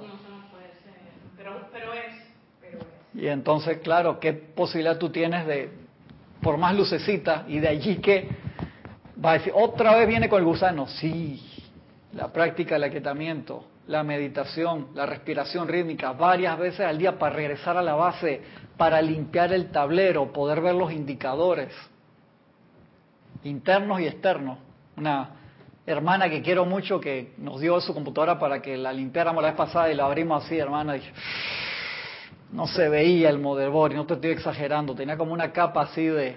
Pero, es, Y entonces, claro, ¿qué posibilidad tú tienes de, por más lucecita, y de allí que va a decir, otra vez viene con el gusano? Sí, la práctica del aquietamiento, la meditación, la respiración rítmica varias veces al día para regresar a la base, para limpiar el tablero, poder ver los indicadores internos y externos. Una hermana que quiero mucho que nos dio su computadora para que la limpiáramos la vez pasada y la abrimos así, hermana, y no se veía el motherboard, no te estoy exagerando, tenía como una capa así de,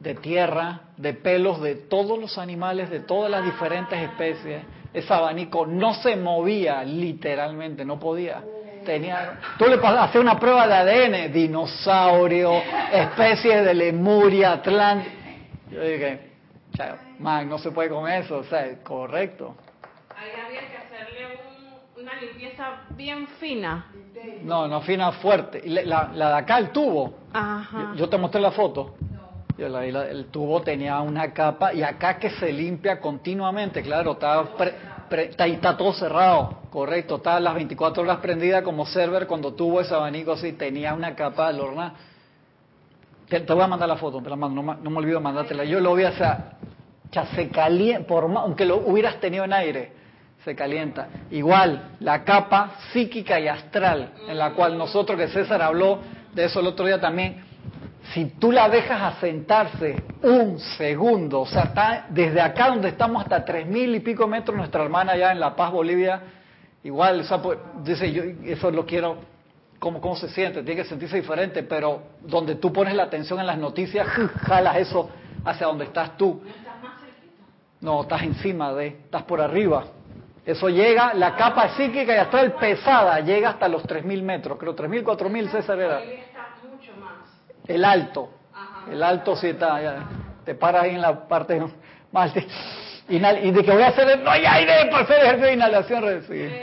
de tierra, de pelos de todos los animales, de todas las diferentes especies ese abanico no se movía literalmente, no podía. Tenía, tú le hacer una prueba de ADN, dinosaurio, especies de Lemuria, Atlántico. Yo dije, man, no se puede con eso, o sea, correcto. Ahí había que hacerle una limpieza bien fina. No, no fina, fuerte. La, la de acá, el tubo. Ajá. Yo, te mostré la foto. El, tubo tenía una capa y acá que se limpia continuamente, claro, está, está, todo cerrado, correcto, está las 24 horas prendida como server cuando tuvo ese abanico así, tenía una capa de lorna. Te, voy a mandar la foto, te la mando, no, me olvido mandártela. Yo lo voy a hacer, ya se calienta, por aunque lo hubieras tenido en aire, se calienta. Igual, la capa psíquica y astral, en la cual nosotros, que César habló de eso el otro día también, si tú la dejas asentarse un segundo, o sea, está desde acá donde estamos hasta tres mil y pico metros, nuestra hermana allá en La Paz, Bolivia, igual, o sea, pues, dice, yo eso lo quiero, ¿cómo, ¿cómo se siente? Tiene que sentirse diferente, pero donde tú pones la atención en las noticias, jalas eso hacia donde estás tú. No, estás encima de, estás por arriba. Eso llega, la capa psíquica y hasta el pesada llega hasta los 3.000 metros, creo, 3.000, 4.000, César era. El alto. El alto sí está. te paras ahí en la parte más y de que voy a hacer, no hay aire para hacer ejercicio de inhalación. Pero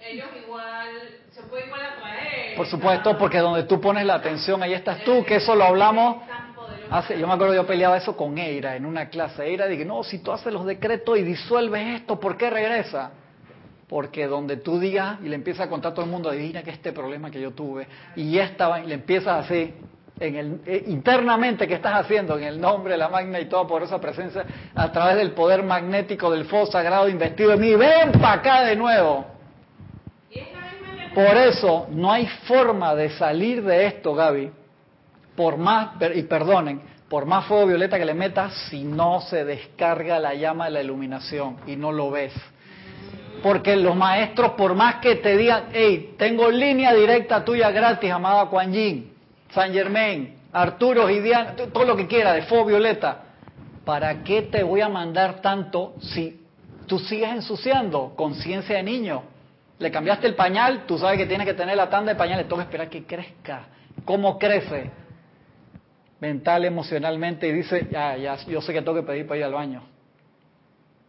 ellos igual, se puede igual atraer. Por supuesto, porque donde tú pones la atención, ahí estás tú, que eso lo hablamos. Hace, yo me acuerdo yo peleaba eso con Eira en una clase. Eira dije, no, si tú haces los decretos y disuelves esto, ¿por qué regresa? Porque donde tú digas y le empiezas a contar a todo el mundo, adivina que este problema que yo tuve, y ya estaba, y le empiezas así, en el, eh, internamente que estás haciendo en el nombre de la magna y toda por esa presencia a través del poder magnético del fuego sagrado investido en mí, ven para acá de nuevo. Por eso no hay forma de salir de esto, Gaby, por más, y perdonen, por más fuego violeta que le metas, si no se descarga la llama de la iluminación y no lo ves. Porque los maestros, por más que te digan, hey, tengo línea directa tuya gratis, amada Kuan Yin, San Germain, Arturo Diana, todo lo que quiera de fuego violeta, ¿para qué te voy a mandar tanto si tú sigues ensuciando? Conciencia de niño. Le cambiaste el pañal, tú sabes que tienes que tener la tanda de pañales, tengo que esperar que crezca. ¿Cómo crece? Mental, emocionalmente, y dice, ya, ya, yo sé que tengo que pedir para ir al baño.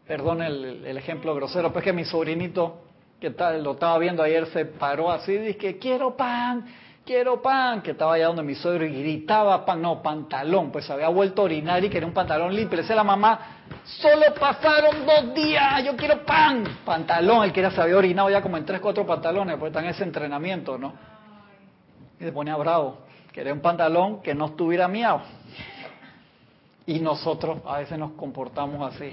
Perdón el, ejemplo grosero, pues que mi sobrinito, que lo estaba viendo ayer, se paró así y dice, quiero pan, quiero pan, que estaba allá donde mi suegro y gritaba pan, no, pantalón, pues había vuelto a orinar y quería un pantalón limpio. Le decía la mamá, solo pasaron dos días, yo quiero pan, pantalón, él quería, se había orinado ya como en tres, cuatro pantalones, pues está en ese entrenamiento, ¿no? Y se ponía bravo, quería un pantalón que no estuviera miado. Y nosotros a veces nos comportamos así.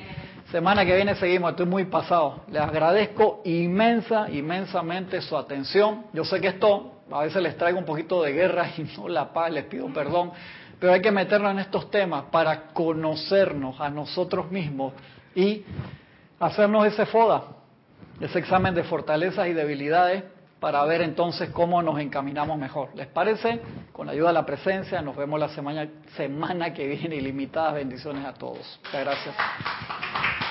Semana que viene seguimos, estoy muy pasado. Les agradezco inmensa, inmensamente su atención. Yo sé que esto a veces les traigo un poquito de guerra y no la paz, les pido perdón, pero hay que meternos en estos temas para conocernos a nosotros mismos y hacernos ese FODA, ese examen de fortalezas y debilidades para ver entonces cómo nos encaminamos mejor. ¿Les parece? Con la ayuda de la presencia, nos vemos la semana, semana que viene. Ilimitadas bendiciones a todos. Muchas gracias.